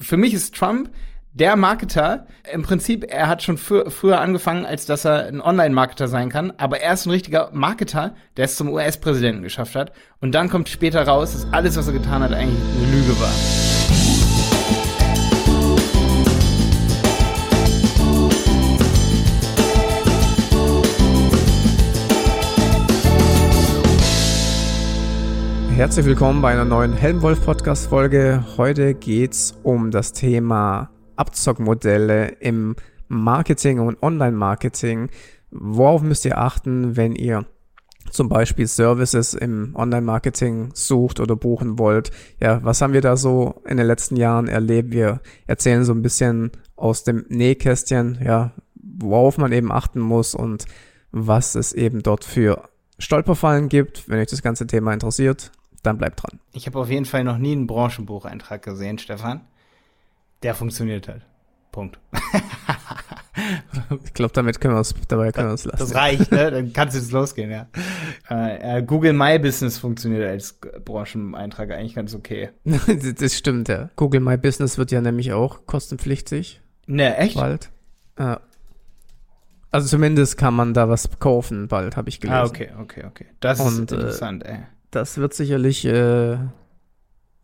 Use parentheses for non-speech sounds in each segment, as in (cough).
für mich ist Trump der Marketer, im Prinzip, er hat schon frü früher angefangen, als dass er ein Online-Marketer sein kann, aber er ist ein richtiger Marketer, der es zum US-Präsidenten geschafft hat. Und dann kommt später raus, dass alles, was er getan hat, eigentlich eine Lüge war. Herzlich willkommen bei einer neuen Helmwolf Podcast Folge. Heute geht's um das Thema Abzockmodelle im Marketing und Online-Marketing. Worauf müsst ihr achten, wenn ihr zum Beispiel Services im Online-Marketing sucht oder buchen wollt? Ja, was haben wir da so in den letzten Jahren erlebt? Wir erzählen so ein bisschen aus dem Nähkästchen, ja, worauf man eben achten muss und was es eben dort für Stolperfallen gibt. Wenn euch das ganze Thema interessiert, dann bleibt dran. Ich habe auf jeden Fall noch nie einen Branchenbucheintrag gesehen, Stefan. Der funktioniert halt. Punkt. (laughs) ich glaube, damit können wir uns, dabei können wir uns lassen. Das reicht, ne? Dann (laughs) kannst du jetzt losgehen, ja. Äh, äh, Google My Business funktioniert als Brancheneintrag eigentlich ganz okay. (laughs) das stimmt, ja. Google My Business wird ja nämlich auch kostenpflichtig. Ne, echt? Bald. Äh, also zumindest kann man da was kaufen, bald, habe ich gelesen. Ah, okay, okay, okay. Das Und, ist äh, interessant, äh, ey. Das wird sicherlich äh,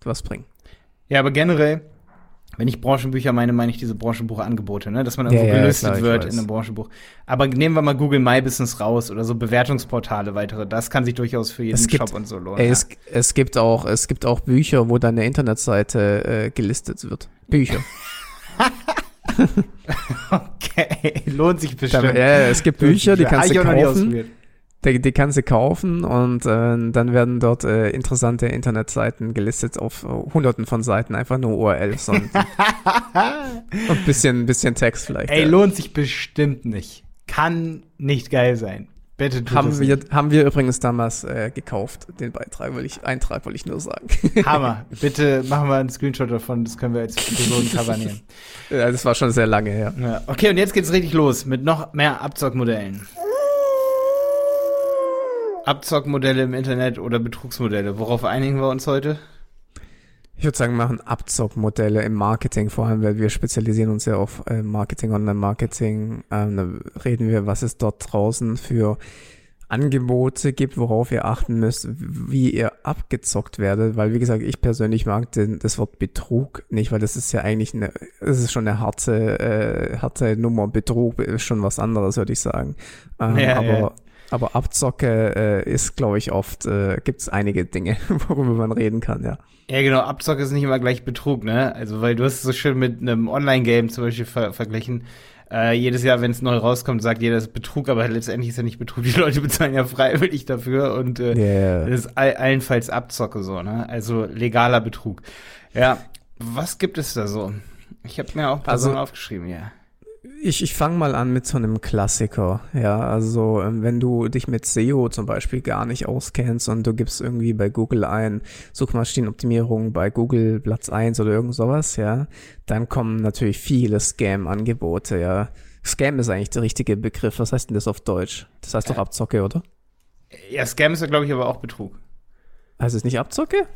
was bringen. Ja, aber generell, wenn ich Branchenbücher meine, meine ich diese Branchenbuchangebote, ne? dass man irgendwo ja, gelistet ja, klar, wird in einem Branchenbuch. Aber nehmen wir mal Google My Business raus oder so Bewertungsportale weitere. Das kann sich durchaus für jeden gibt, Shop und so lohnen. Ey, ja. es, es, gibt auch, es gibt auch Bücher, wo deine Internetseite äh, gelistet wird. Bücher. (laughs) (laughs) okay, lohnt sich bestimmt. Ja, es gibt Bücher, die kannst du kaufen die, die kannst du kaufen und äh, dann werden dort äh, interessante Internetseiten gelistet auf uh, hunderten von Seiten, einfach nur URLs und, (laughs) ein bisschen, bisschen Text vielleicht. Ey, ja. lohnt sich bestimmt nicht. Kann nicht geil sein. Bitte tut haben wir, nicht. haben wir übrigens damals äh, gekauft, den Beitrag, will ich, Eintrag, wollte ich nur sagen. (laughs) Hammer. Bitte machen wir einen Screenshot davon, das können wir als Episodencover (laughs) nehmen. Ja, das war schon sehr lange her. Ja. Okay, und jetzt geht's richtig los mit noch mehr Abzockmodellen. Abzockmodelle im Internet oder Betrugsmodelle. Worauf einigen wir uns heute? Ich würde sagen, wir machen Abzockmodelle im Marketing, vor allem, weil wir spezialisieren uns ja auf äh, Marketing, Online-Marketing. Ähm, da reden wir, was es dort draußen für Angebote gibt, worauf ihr achten müsst, wie ihr abgezockt werdet, weil wie gesagt, ich persönlich mag den, das Wort Betrug nicht, weil das ist ja eigentlich eine, das ist schon eine harte, äh, harte Nummer. Betrug ist schon was anderes, würde ich sagen. Ähm, ja, aber ja. Aber Abzocke äh, ist, glaube ich, oft, äh, gibt es einige Dinge, (laughs) worüber man reden kann, ja. Ja, genau, Abzocke ist nicht immer gleich Betrug, ne? Also, weil du hast es so schön mit einem Online-Game zum Beispiel ver verglichen. Äh, jedes Jahr, wenn es neu rauskommt, sagt jeder, das ist Betrug, aber letztendlich ist ja nicht Betrug. Die Leute bezahlen ja freiwillig dafür und äh, yeah. das ist all allenfalls Abzocke so, ne? Also legaler Betrug. Ja, was gibt es da so? Ich habe mir auch ein paar also, Sachen aufgeschrieben, ja. Ich, ich fange mal an mit so einem Klassiker. Ja, also ähm, wenn du dich mit SEO zum Beispiel gar nicht auskennst und du gibst irgendwie bei Google ein Suchmaschinenoptimierung bei Google Platz 1 oder irgend sowas, ja, dann kommen natürlich viele Scam-Angebote, ja. Scam ist eigentlich der richtige Begriff. Was heißt denn das auf Deutsch? Das heißt doch Abzocke, oder? Ja, Scam ist ja, glaube ich, aber auch Betrug. Heißt es nicht Abzocke?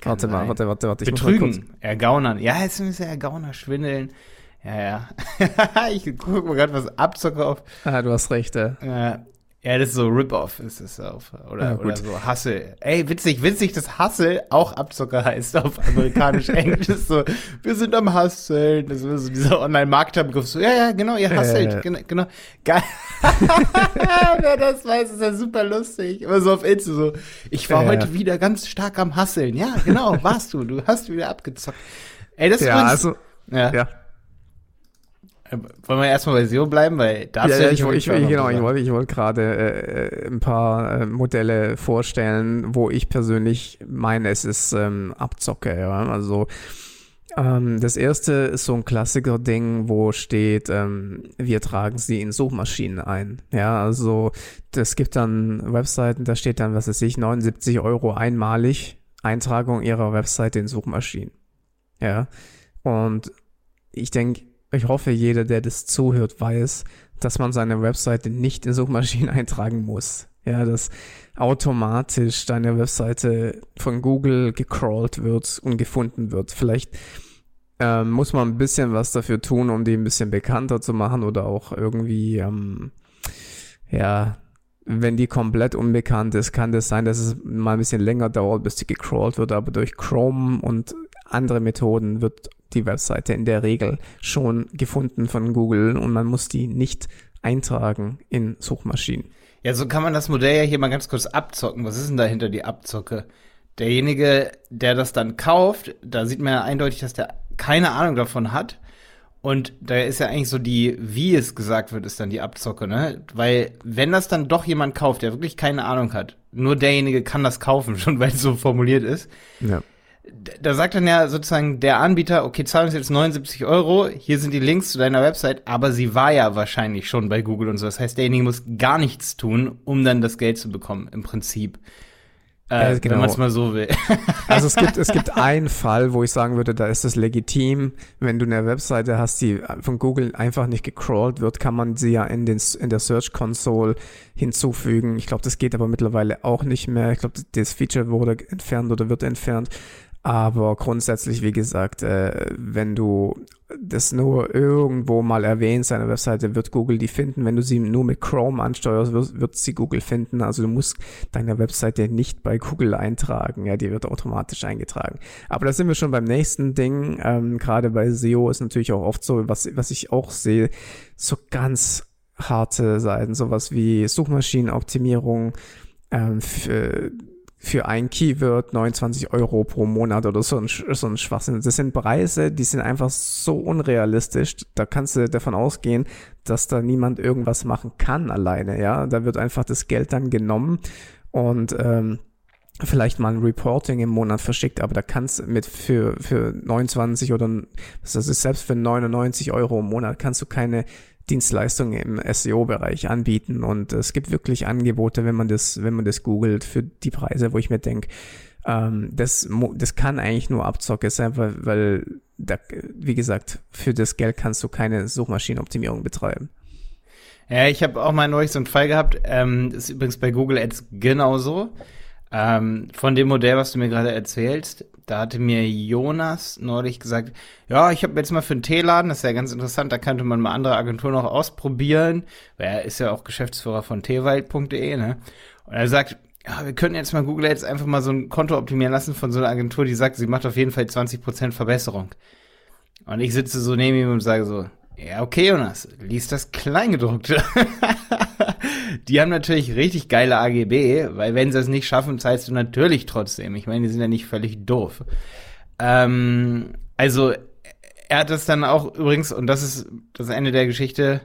Kann warte sein. mal, warte, warte, warte. Ich Betrügen, ergaunern. Ja, jetzt müssen wir ergaunern, schwindeln. Ja, ja. (laughs) ich gucke mal gerade was Abzocke auf. Ah, du hast recht, ja. Äh, ja, das ist so Rip-Off, ist es auf. Oder, ja, oder so Hustle. Ey, witzig, witzig, dass Hustle auch Abzocker heißt auf amerikanisch-englisch. (laughs) so, wir sind am Hustlen. Das ist so dieser Online-Marketer-Begriff. So, ja, ja, genau, ihr. Ja, ja. Genau, genau. Geil. (laughs) Wer das weiß, ist ja super lustig. Immer so auf Insta so, ich war heute wieder ganz stark am Hustlen. Ja, genau, warst du. Du hast wieder abgezockt. Ey, das ist ja, also, ja. ja. Wollen wir erstmal bei SEO bleiben, weil da ja, ja, ich, ich, ich, genau, ich wollte, ich wollte gerade äh, ein paar äh, Modelle vorstellen, wo ich persönlich meine, es ist ähm, Abzocke. Ja? Also ähm, das erste ist so ein Klassiker-Ding, wo steht, ähm, wir tragen sie in Suchmaschinen ein. Ja, also das gibt dann Webseiten, da steht dann, was weiß ich, 79 Euro einmalig Eintragung ihrer Webseite in Suchmaschinen. Ja, und ich denke, ich hoffe, jeder, der das zuhört, weiß, dass man seine Webseite nicht in Suchmaschinen (laughs) eintragen muss. Ja, dass automatisch deine Webseite von Google gecrawlt wird und gefunden wird. Vielleicht ähm, muss man ein bisschen was dafür tun, um die ein bisschen bekannter zu machen oder auch irgendwie, ähm, ja, wenn die komplett unbekannt ist, kann das sein, dass es mal ein bisschen länger dauert, bis die gecrawlt wird, aber durch Chrome und andere Methoden wird die Webseite in der Regel schon gefunden von Google und man muss die nicht eintragen in Suchmaschinen. Ja, so kann man das Modell ja hier mal ganz kurz abzocken. Was ist denn dahinter die Abzocke? Derjenige, der das dann kauft, da sieht man ja eindeutig, dass der keine Ahnung davon hat. Und da ist ja eigentlich so die, wie es gesagt wird, ist dann die Abzocke, ne? Weil, wenn das dann doch jemand kauft, der wirklich keine Ahnung hat, nur derjenige kann das kaufen, (laughs) schon weil es so formuliert ist. Ja. Da sagt dann ja sozusagen der Anbieter, okay, zahlen uns jetzt 79 Euro, hier sind die Links zu deiner Website, aber sie war ja wahrscheinlich schon bei Google und so. Das heißt, derjenige muss gar nichts tun, um dann das Geld zu bekommen, im Prinzip. Äh, genau. Wenn man es mal so will. (laughs) Also es gibt, es gibt einen Fall, wo ich sagen würde, da ist es legitim, wenn du eine Webseite hast, die von Google einfach nicht gecrawlt wird, kann man sie ja in, den, in der Search Console hinzufügen. Ich glaube, das geht aber mittlerweile auch nicht mehr. Ich glaube, das Feature wurde entfernt oder wird entfernt. Aber grundsätzlich, wie gesagt, äh, wenn du das nur irgendwo mal erwähnst, deine Webseite, wird Google die finden. Wenn du sie nur mit Chrome ansteuerst, wird, wird sie Google finden. Also du musst deine Webseite nicht bei Google eintragen. Ja, die wird automatisch eingetragen. Aber da sind wir schon beim nächsten Ding. Ähm, Gerade bei SEO ist natürlich auch oft so, was, was ich auch sehe, so ganz harte Seiten, sowas wie Suchmaschinenoptimierung, ähm, für, ein Keyword 29 Euro pro Monat oder so ein, so ein Schwachsinn. Das sind Preise, die sind einfach so unrealistisch. Da kannst du davon ausgehen, dass da niemand irgendwas machen kann alleine. Ja, da wird einfach das Geld dann genommen und ähm, vielleicht mal ein Reporting im Monat verschickt, aber da kannst mit für, für 29 oder das ist selbst für 99 Euro im Monat kannst du keine Dienstleistungen im SEO-Bereich anbieten. Und es gibt wirklich Angebote, wenn man das, wenn man das googelt, für die Preise, wo ich mir denke, ähm, das, das kann eigentlich nur Abzocke sein, weil, weil da, wie gesagt, für das Geld kannst du keine Suchmaschinenoptimierung betreiben. Ja, ich habe auch mal neulich so einen Fall gehabt. Ähm, ist übrigens bei Google Ads genauso. Ähm, von dem Modell, was du mir gerade erzählst, da hatte mir Jonas neulich gesagt, ja, ich habe jetzt mal für einen Teeladen, das ist ja ganz interessant, da könnte man mal andere Agenturen noch ausprobieren, er ist ja auch Geschäftsführer von teewald.de, ne? Und er sagt, ja, wir könnten jetzt mal Google jetzt einfach mal so ein Konto optimieren lassen von so einer Agentur, die sagt, sie macht auf jeden Fall 20% Verbesserung. Und ich sitze so neben ihm und sage so, ja, okay, Jonas, lies das Kleingedruckte. (laughs) die haben natürlich richtig geile AGB, weil wenn sie es nicht schaffen, zahlst du natürlich trotzdem. Ich meine, die sind ja nicht völlig doof. Ähm, also, er hat das dann auch übrigens, und das ist das Ende der Geschichte,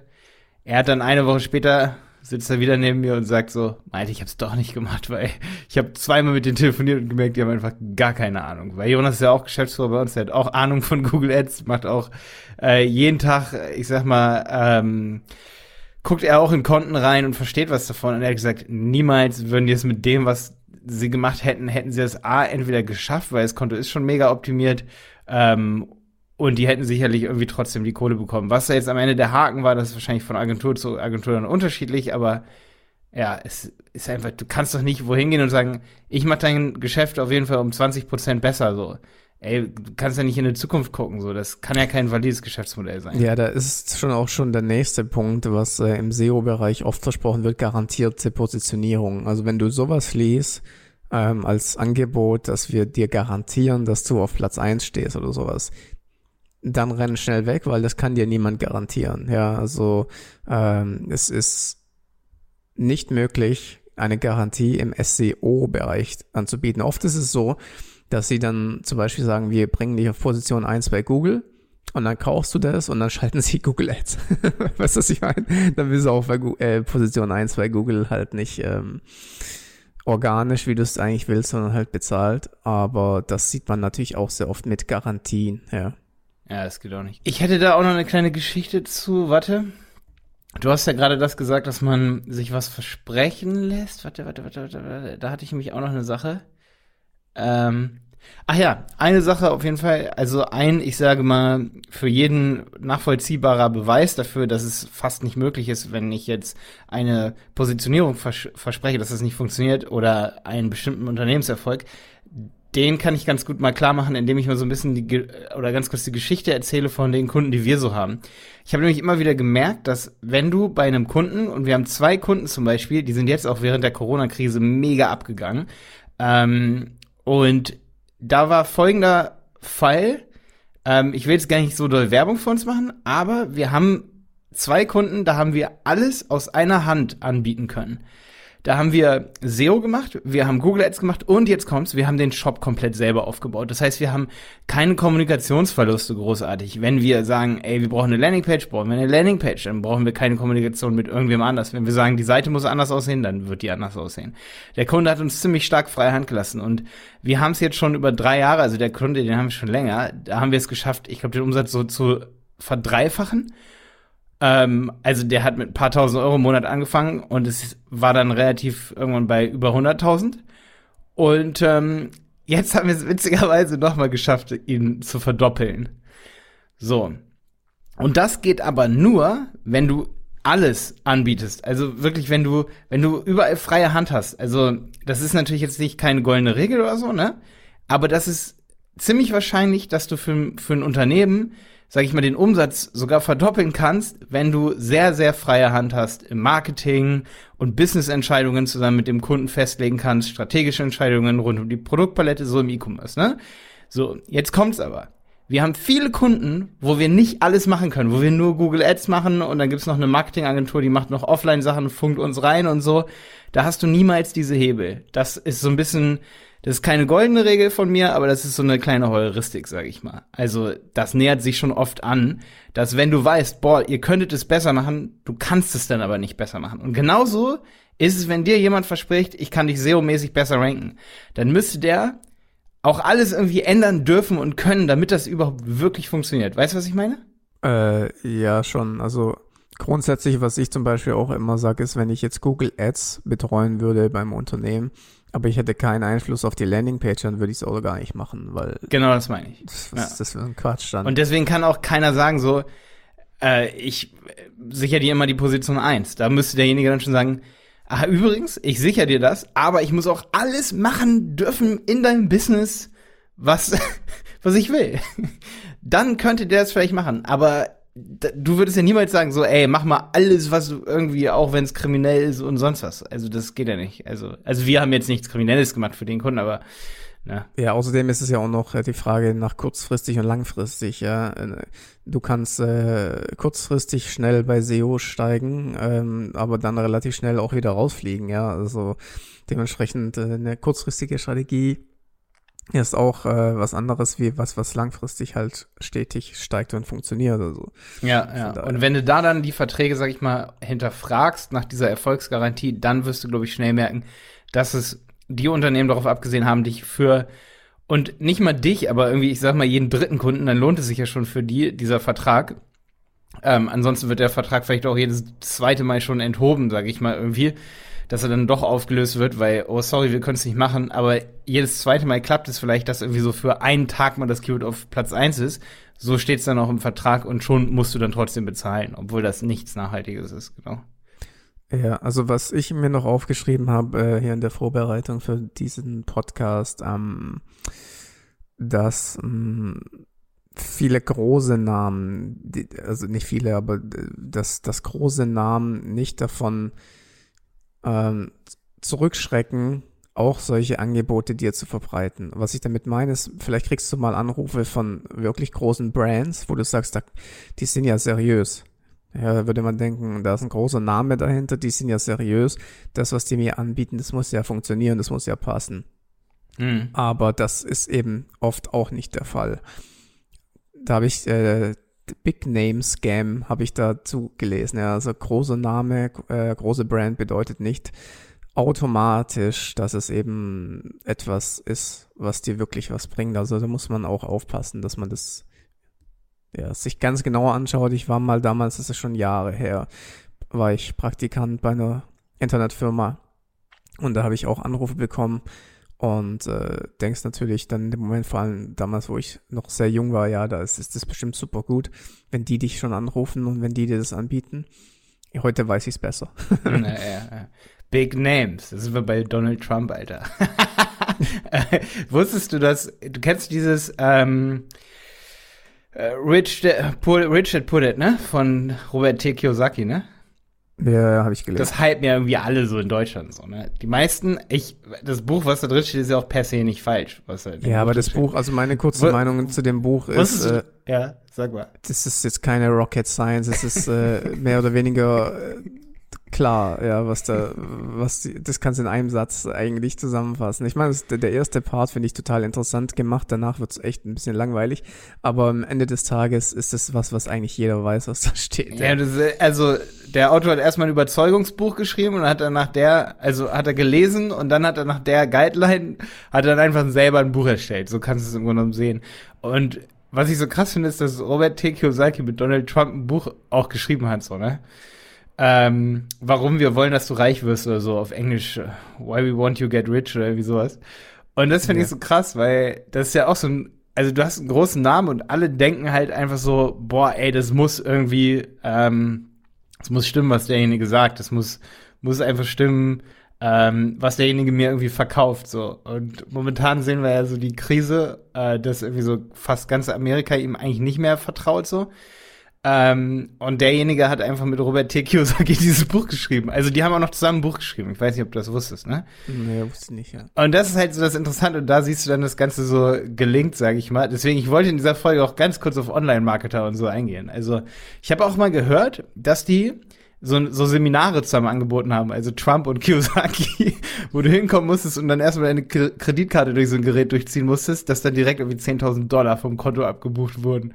er hat dann eine Woche später sitzt er wieder neben mir und sagt so, meinte, ich hab's doch nicht gemacht, weil ich habe zweimal mit denen telefoniert und gemerkt, die haben einfach gar keine Ahnung. Weil Jonas ist ja auch Geschäftsführer bei uns, der hat auch Ahnung von Google Ads, macht auch äh, jeden Tag, ich sag mal, ähm, guckt er auch in Konten rein und versteht was davon. Und er hat gesagt, niemals würden die es mit dem, was sie gemacht hätten, hätten sie das A entweder geschafft, weil das Konto ist schon mega optimiert, ähm, und die hätten sicherlich irgendwie trotzdem die Kohle bekommen. Was da jetzt am Ende der Haken war, das ist wahrscheinlich von Agentur zu Agentur dann unterschiedlich, aber ja, es ist einfach, du kannst doch nicht wohin gehen und sagen, ich mache dein Geschäft auf jeden Fall um 20 Prozent besser, so ey, du kannst ja nicht in die Zukunft gucken, so. Das kann ja kein valides Geschäftsmodell sein. Ja, da ist schon auch schon der nächste Punkt, was äh, im SEO-Bereich oft versprochen wird, garantierte Positionierung. Also wenn du sowas liest, ähm, als Angebot, dass wir dir garantieren, dass du auf Platz eins stehst oder sowas, dann renn schnell weg, weil das kann dir niemand garantieren. Ja, also ähm, es ist nicht möglich, eine Garantie im SEO-Bereich anzubieten. Oft ist es so, dass sie dann zum Beispiel sagen, wir bringen dich auf Position 1 bei Google und dann kaufst du das und dann schalten (laughs) sie Google Ads. (laughs) weißt du, was ich meine? Dann bist du auch bei äh, Position 1 bei Google halt nicht ähm, organisch, wie du es eigentlich willst, sondern halt bezahlt. Aber das sieht man natürlich auch sehr oft mit Garantien, ja. Ja, das geht auch nicht. Ich hätte da auch noch eine kleine Geschichte zu, warte. Du hast ja gerade das gesagt, dass man sich was versprechen lässt. Warte, warte, warte, warte, warte. Da hatte ich nämlich auch noch eine Sache. Ähm, ach ja, eine Sache auf jeden Fall. Also ein, ich sage mal, für jeden nachvollziehbarer Beweis dafür, dass es fast nicht möglich ist, wenn ich jetzt eine Positionierung vers verspreche, dass es nicht funktioniert oder einen bestimmten Unternehmenserfolg. den kann ich ganz gut mal klar machen, indem ich mal so ein bisschen die oder ganz kurz die Geschichte erzähle von den Kunden, die wir so haben. Ich habe nämlich immer wieder gemerkt, dass wenn du bei einem Kunden und wir haben zwei Kunden zum Beispiel, die sind jetzt auch während der Corona-Krise mega abgegangen ähm, und da war folgender Fall. Ähm, ich will jetzt gar nicht so doll Werbung für uns machen, aber wir haben zwei Kunden, da haben wir alles aus einer Hand anbieten können. Da haben wir SEO gemacht, wir haben Google Ads gemacht und jetzt kommt's, wir haben den Shop komplett selber aufgebaut. Das heißt, wir haben keine Kommunikationsverluste großartig. Wenn wir sagen, ey, wir brauchen eine Landingpage, brauchen wir eine Landingpage, dann brauchen wir keine Kommunikation mit irgendwem anders. Wenn wir sagen, die Seite muss anders aussehen, dann wird die anders aussehen. Der Kunde hat uns ziemlich stark freie Hand gelassen und wir haben es jetzt schon über drei Jahre, also der Kunde, den haben wir schon länger, da haben wir es geschafft, ich glaube, den Umsatz so zu verdreifachen ähm, also der hat mit ein paar tausend Euro im Monat angefangen und es war dann relativ irgendwann bei über 100.000. Und ähm, jetzt haben wir es witzigerweise nochmal geschafft, ihn zu verdoppeln. So. Und das geht aber nur, wenn du alles anbietest. Also wirklich, wenn du, wenn du überall freie Hand hast. Also, das ist natürlich jetzt nicht keine goldene Regel oder so, ne? Aber das ist ziemlich wahrscheinlich, dass du für, für ein Unternehmen sag ich mal, den Umsatz sogar verdoppeln kannst, wenn du sehr, sehr freie Hand hast im Marketing und Business-Entscheidungen zusammen mit dem Kunden festlegen kannst, strategische Entscheidungen rund um die Produktpalette, so im E-Commerce, ne? So, jetzt kommt's aber. Wir haben viele Kunden, wo wir nicht alles machen können, wo wir nur Google Ads machen und dann gibt's noch eine Marketingagentur, die macht noch Offline-Sachen, funkt uns rein und so. Da hast du niemals diese Hebel. Das ist so ein bisschen, das ist keine goldene Regel von mir, aber das ist so eine kleine Heuristik, sag ich mal. Also, das nähert sich schon oft an, dass wenn du weißt, boah, ihr könntet es besser machen, du kannst es dann aber nicht besser machen. Und genauso ist es, wenn dir jemand verspricht, ich kann dich SEO-mäßig besser ranken. Dann müsste der auch alles irgendwie ändern dürfen und können, damit das überhaupt wirklich funktioniert. Weißt du, was ich meine? Äh, ja, schon. Also grundsätzlich, was ich zum Beispiel auch immer sage, ist, wenn ich jetzt Google Ads betreuen würde beim Unternehmen, aber ich hätte keinen Einfluss auf die Landingpage, dann würde ich es auch gar nicht machen, weil. Genau, das meine ich. Das, was, ja. das wäre ein Quatsch dann. Und deswegen kann auch keiner sagen, so, äh, ich sicher dir immer die Position eins. Da müsste derjenige dann schon sagen, ah, übrigens, ich sicher dir das, aber ich muss auch alles machen dürfen in deinem Business, was, (laughs) was ich will. (laughs) Dann könnte der es vielleicht machen. Aber du würdest ja niemals sagen, so, ey, mach mal alles, was du irgendwie, auch wenn es kriminell ist und sonst was. Also das geht ja nicht. Also, also wir haben jetzt nichts Kriminelles gemacht für den Kunden, aber ne. Ja, außerdem ist es ja auch noch äh, die Frage nach kurzfristig und langfristig, ja. Äh, du kannst äh, kurzfristig schnell bei SEO steigen, ähm, aber dann relativ schnell auch wieder rausfliegen, ja. Also dementsprechend äh, eine kurzfristige Strategie ist auch äh, was anderes wie was, was langfristig halt stetig steigt und funktioniert. Also. Ja, ja. Und wenn du da dann die Verträge, sag ich mal, hinterfragst nach dieser Erfolgsgarantie, dann wirst du, glaube ich, schnell merken, dass es die Unternehmen darauf abgesehen haben, dich für und nicht mal dich, aber irgendwie, ich sag mal, jeden dritten Kunden, dann lohnt es sich ja schon für die, dieser Vertrag. Ähm, ansonsten wird der Vertrag vielleicht auch jedes zweite Mal schon enthoben, sag ich mal, irgendwie dass er dann doch aufgelöst wird, weil, oh sorry, wir können es nicht machen, aber jedes zweite Mal klappt es vielleicht, dass irgendwie so für einen Tag mal das Keyword auf Platz eins ist. So steht es dann auch im Vertrag und schon musst du dann trotzdem bezahlen, obwohl das nichts Nachhaltiges ist, genau. Ja, also was ich mir noch aufgeschrieben habe äh, hier in der Vorbereitung für diesen Podcast, ähm, dass ähm, viele große Namen, die, also nicht viele, aber äh, dass, dass große Namen nicht davon ähm, zurückschrecken, auch solche Angebote dir zu verbreiten. Was ich damit meine, ist, vielleicht kriegst du mal Anrufe von wirklich großen Brands, wo du sagst, die sind ja seriös. Ja, da würde man denken, da ist ein großer Name dahinter, die sind ja seriös. Das, was die mir anbieten, das muss ja funktionieren, das muss ja passen. Mhm. Aber das ist eben oft auch nicht der Fall. Da habe ich äh, Big Name Scam habe ich dazu gelesen. Ja, also großer Name, äh, große Brand bedeutet nicht automatisch, dass es eben etwas ist, was dir wirklich was bringt. Also da muss man auch aufpassen, dass man das ja, sich ganz genau anschaut. Ich war mal damals, das ist schon Jahre her, war ich Praktikant bei einer Internetfirma und da habe ich auch Anrufe bekommen und äh, denkst natürlich dann im Moment, vor allem damals, wo ich noch sehr jung war, ja, da ist, ist das bestimmt super gut, wenn die dich schon anrufen und wenn die dir das anbieten. Heute weiß ich es besser. (laughs) ja, ja, ja. Big Names, das sind wir bei Donald Trump, Alter. (laughs) wusstest du, dass du kennst dieses ähm, äh, Rich, Put, Richard Put It, ne? Von Robert T. Kiyosaki, ne? Ja, habe ich gelesen. Das hypen ja irgendwie alle so in Deutschland so, ne? Die meisten, ich, das Buch, was da drin steht, ist ja auch per se nicht falsch. Was da ja, aber das Buch, also meine kurze was, Meinung zu dem Buch ist, äh, ja, sag mal. Das ist jetzt keine Rocket Science, es ist äh, (laughs) mehr oder weniger äh, klar, ja, was da, was, die, das kannst du in einem Satz eigentlich zusammenfassen. Ich meine, der erste Part finde ich total interessant gemacht, danach wird es echt ein bisschen langweilig, aber am Ende des Tages ist es was, was eigentlich jeder weiß, was da steht. Ja, das, also der Autor hat erstmal ein Überzeugungsbuch geschrieben und hat dann nach der, also hat er gelesen und dann hat er nach der Guideline, hat er dann einfach selber ein Buch erstellt. So kannst du es im Grunde genommen sehen. Und was ich so krass finde, ist, dass Robert T. Kiyosaki mit Donald Trump ein Buch auch geschrieben hat, so, ne? Ähm, warum wir wollen, dass du reich wirst oder so auf Englisch, äh, why we want you get rich oder irgendwie sowas. Und das finde ja. ich so krass, weil das ist ja auch so ein, also du hast einen großen Namen und alle denken halt einfach so, boah, ey, das muss irgendwie, ähm, das muss stimmen, was derjenige sagt, das muss, muss einfach stimmen, ähm, was derjenige mir irgendwie verkauft, so. Und momentan sehen wir ja so die Krise, äh, dass irgendwie so fast ganz Amerika ihm eigentlich nicht mehr vertraut, so. Ähm, und derjenige hat einfach mit Robert T. Kiyosaki (laughs) dieses Buch geschrieben. Also die haben auch noch zusammen ein Buch geschrieben. Ich weiß nicht, ob du das wusstest, ne? Nee, wusste nicht, ja. Und das ist halt so das Interessante. Und da siehst du dann das Ganze so gelingt, sage ich mal. Deswegen, ich wollte in dieser Folge auch ganz kurz auf Online-Marketer und so eingehen. Also ich habe auch mal gehört, dass die so, so Seminare zusammen angeboten haben, also Trump und (laughs) Kiyosaki, wo du hinkommen musstest und dann erstmal deine Kreditkarte durch so ein Gerät durchziehen musstest, dass dann direkt irgendwie 10.000 Dollar vom Konto abgebucht wurden.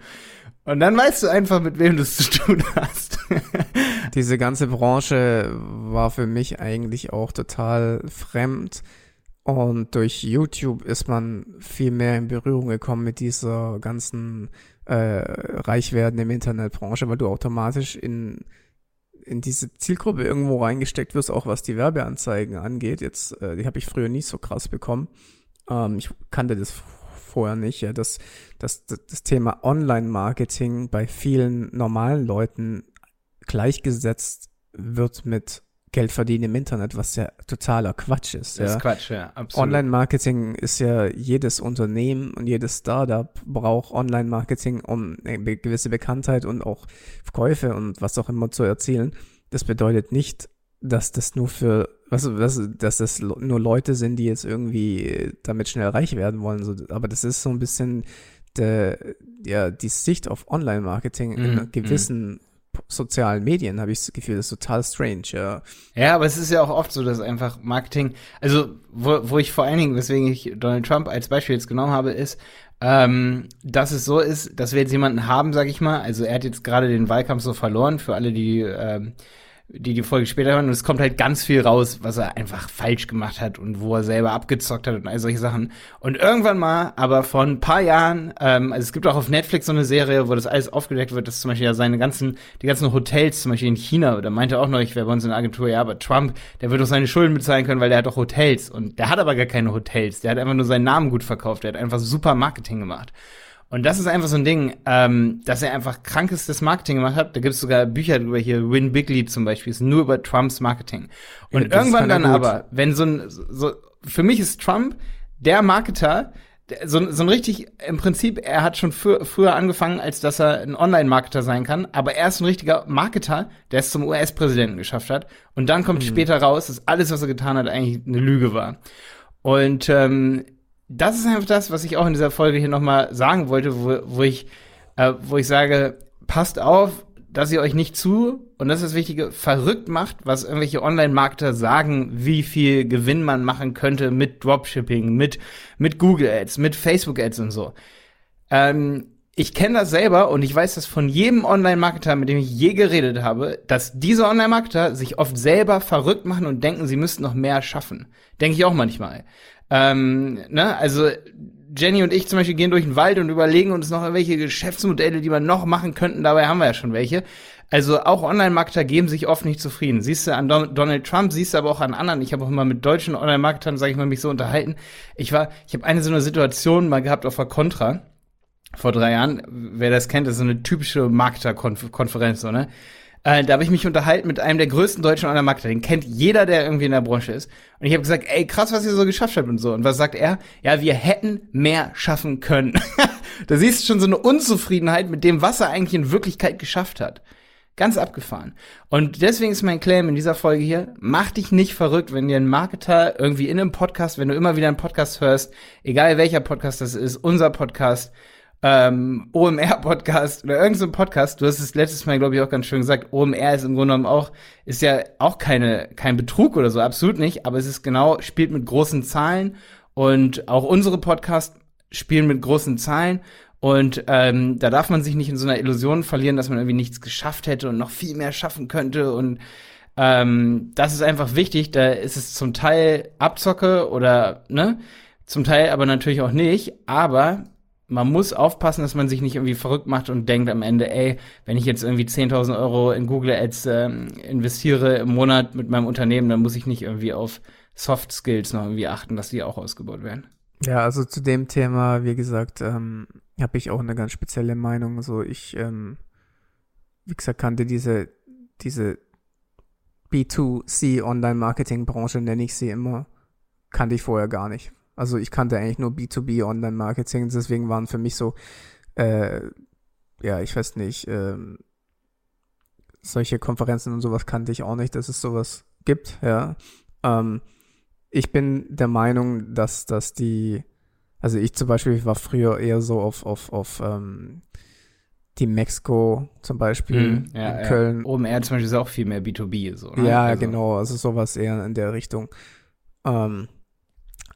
Und dann weißt du einfach, mit wem du es zu tun hast. (laughs) Diese ganze Branche war für mich eigentlich auch total fremd. Und durch YouTube ist man viel mehr in Berührung gekommen mit dieser ganzen äh, Reichwerden im Internetbranche, weil du automatisch in, in diese Zielgruppe irgendwo reingesteckt wirst, auch was die Werbeanzeigen angeht. Jetzt, äh, die habe ich früher nicht so krass bekommen. Ähm, ich kannte das vorher nicht, ja, dass, dass das Thema Online-Marketing bei vielen normalen Leuten gleichgesetzt wird mit Geld verdienen im Internet, was ja totaler Quatsch ist. Das ja. ist Quatsch, ja, absolut. Online-Marketing ist ja jedes Unternehmen und jedes Startup braucht Online-Marketing, um eine gewisse Bekanntheit und auch Verkäufe und was auch immer zu erzielen. Das bedeutet nicht, dass das nur für was, was, dass das nur Leute sind, die jetzt irgendwie damit schnell reich werden wollen. So, aber das ist so ein bisschen der, ja, die Sicht auf Online-Marketing mm, in mhm, gewissen mm. sozialen Medien, habe ich das Gefühl, das ist total strange, ja. Ja, aber es ist ja auch oft so, dass einfach Marketing, also wo, wo ich vor allen Dingen, weswegen ich Donald Trump als Beispiel jetzt genommen habe, ist, ähm, dass es so ist, dass wir jetzt jemanden haben, sag ich mal, also er hat jetzt gerade den Wahlkampf so verloren, für alle, die ähm, die die Folge später hören und es kommt halt ganz viel raus, was er einfach falsch gemacht hat und wo er selber abgezockt hat und all solche Sachen. Und irgendwann mal, aber vor ein paar Jahren, ähm, also es gibt auch auf Netflix so eine Serie, wo das alles aufgedeckt wird, dass zum Beispiel ja seine ganzen, die ganzen Hotels, zum Beispiel in China, da meinte auch noch, ich wäre bei uns in der Agentur, ja, aber Trump, der wird doch seine Schulden bezahlen können, weil der hat doch Hotels und der hat aber gar keine Hotels, der hat einfach nur seinen Namen gut verkauft, der hat einfach super Marketing gemacht. Und das ist einfach so ein Ding, ähm, dass er einfach krankestes Marketing gemacht hat. Da gibt es sogar Bücher drüber hier, Win Bigley zum Beispiel, ist nur über Trumps Marketing. Und ja, irgendwann dann aber, wenn so ein, so, für mich ist Trump der Marketer, so, so ein richtig, im Prinzip, er hat schon für, früher angefangen, als dass er ein Online-Marketer sein kann, aber er ist ein richtiger Marketer, der es zum US-Präsidenten geschafft hat. Und dann kommt mhm. später raus, dass alles, was er getan hat, eigentlich eine Lüge war. Und ähm, das ist einfach das, was ich auch in dieser Folge hier nochmal sagen wollte, wo, wo ich, äh, wo ich sage, passt auf, dass ihr euch nicht zu, und das ist das Wichtige, verrückt macht, was irgendwelche Online-Marketer sagen, wie viel Gewinn man machen könnte mit Dropshipping, mit, mit Google Ads, mit Facebook Ads und so. Ähm, ich kenne das selber und ich weiß das von jedem Online-Marketer, mit dem ich je geredet habe, dass diese Online-Marketer sich oft selber verrückt machen und denken, sie müssten noch mehr schaffen. Denke ich auch manchmal. Ähm, ne? Also Jenny und ich zum Beispiel gehen durch den Wald und überlegen uns noch welche Geschäftsmodelle, die wir noch machen könnten. Dabei haben wir ja schon welche. Also auch Online-Marketer geben sich oft nicht zufrieden. Siehst du an Don Donald Trump, siehst du aber auch an anderen. Ich habe auch immer mit deutschen Online-Marketern, sage ich mal, mich so unterhalten. Ich war, ich habe eine so eine Situation mal gehabt auf der Contra vor drei Jahren. Wer das kennt, das ist so eine typische Marketer-Konferenz, so, ne? Äh, da habe ich mich unterhalten mit einem der größten deutschen Online-Marketer. Den kennt jeder, der irgendwie in der Branche ist. Und ich habe gesagt, ey, krass, was ihr so geschafft habt und so. Und was sagt er? Ja, wir hätten mehr schaffen können. (laughs) da siehst du schon so eine Unzufriedenheit mit dem, was er eigentlich in Wirklichkeit geschafft hat. Ganz abgefahren. Und deswegen ist mein Claim in dieser Folge hier, mach dich nicht verrückt, wenn dir ein Marketer irgendwie in einem Podcast, wenn du immer wieder einen Podcast hörst, egal welcher Podcast das ist, unser Podcast, ähm, OMR-Podcast oder irgendein so Podcast, du hast es letztes Mal, glaube ich, auch ganz schön gesagt, OMR ist im Grunde genommen auch, ist ja auch keine, kein Betrug oder so, absolut nicht, aber es ist genau, spielt mit großen Zahlen und auch unsere Podcasts spielen mit großen Zahlen und ähm, da darf man sich nicht in so einer Illusion verlieren, dass man irgendwie nichts geschafft hätte und noch viel mehr schaffen könnte. Und ähm, das ist einfach wichtig. Da ist es zum Teil Abzocke oder ne, zum Teil aber natürlich auch nicht. Aber man muss aufpassen, dass man sich nicht irgendwie verrückt macht und denkt am Ende, ey, wenn ich jetzt irgendwie 10.000 Euro in Google Ads ähm, investiere im Monat mit meinem Unternehmen, dann muss ich nicht irgendwie auf Soft Skills noch irgendwie achten, dass die auch ausgebaut werden. Ja, also zu dem Thema, wie gesagt, ähm, habe ich auch eine ganz spezielle Meinung. So, ich, ähm, wie gesagt, kannte diese, diese B2C Online-Marketing-Branche, nenne ich sie immer, kannte ich vorher gar nicht. Also ich kannte eigentlich nur B2B Online-Marketing, deswegen waren für mich so, äh, ja, ich weiß nicht, ähm, solche Konferenzen und sowas kannte ich auch nicht, dass es sowas gibt, ja. Ähm, ich bin der Meinung, dass, dass die, also ich zum Beispiel war früher eher so auf, auf, auf ähm, die Mexiko zum Beispiel mhm, ja, in Köln. Ja. OMR zum Beispiel ist auch viel mehr B2B. So, ne? Ja, also. genau, also sowas eher in der Richtung. Ähm,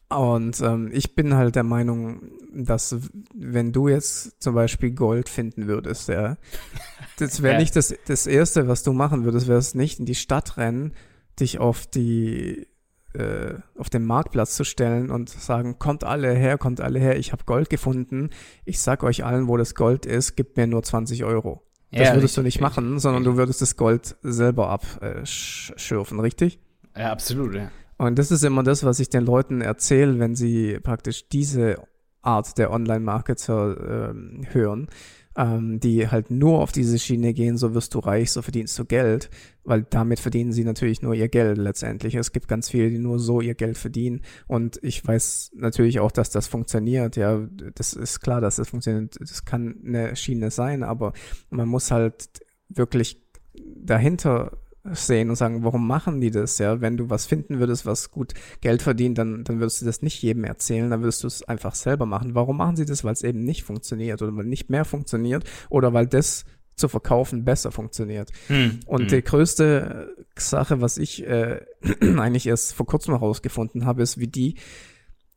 und ähm, ich bin halt der Meinung, dass wenn du jetzt zum Beispiel Gold finden würdest, ja, (laughs) das wäre ja. nicht das, das Erste, was du machen würdest, wäre es nicht in die Stadt rennen, dich auf die äh, auf den Marktplatz zu stellen und sagen, kommt alle her, kommt alle her, ich habe Gold gefunden, ich sag euch allen, wo das Gold ist, gebt mir nur 20 Euro. Das ja, würdest richtig, du nicht machen, sondern richtig. du würdest das Gold selber abschürfen, richtig? Ja, absolut, ja. Und das ist immer das, was ich den Leuten erzähle, wenn sie praktisch diese Art der Online-Marketer äh, hören ähm, die halt nur auf diese Schiene gehen, so wirst du reich, so verdienst du Geld, weil damit verdienen sie natürlich nur ihr Geld letztendlich. Es gibt ganz viele, die nur so ihr Geld verdienen und ich weiß natürlich auch, dass das funktioniert. Ja, das ist klar, dass das funktioniert. Das kann eine Schiene sein, aber man muss halt wirklich dahinter sehen und sagen, warum machen die das? Ja, wenn du was finden würdest, was gut Geld verdient, dann, dann würdest du das nicht jedem erzählen, dann würdest du es einfach selber machen. Warum machen sie das? Weil es eben nicht funktioniert oder weil nicht mehr funktioniert oder weil das zu verkaufen besser funktioniert. Hm, und hm. die größte Sache, was ich äh, (clears throat) eigentlich erst vor kurzem herausgefunden habe, ist, wie die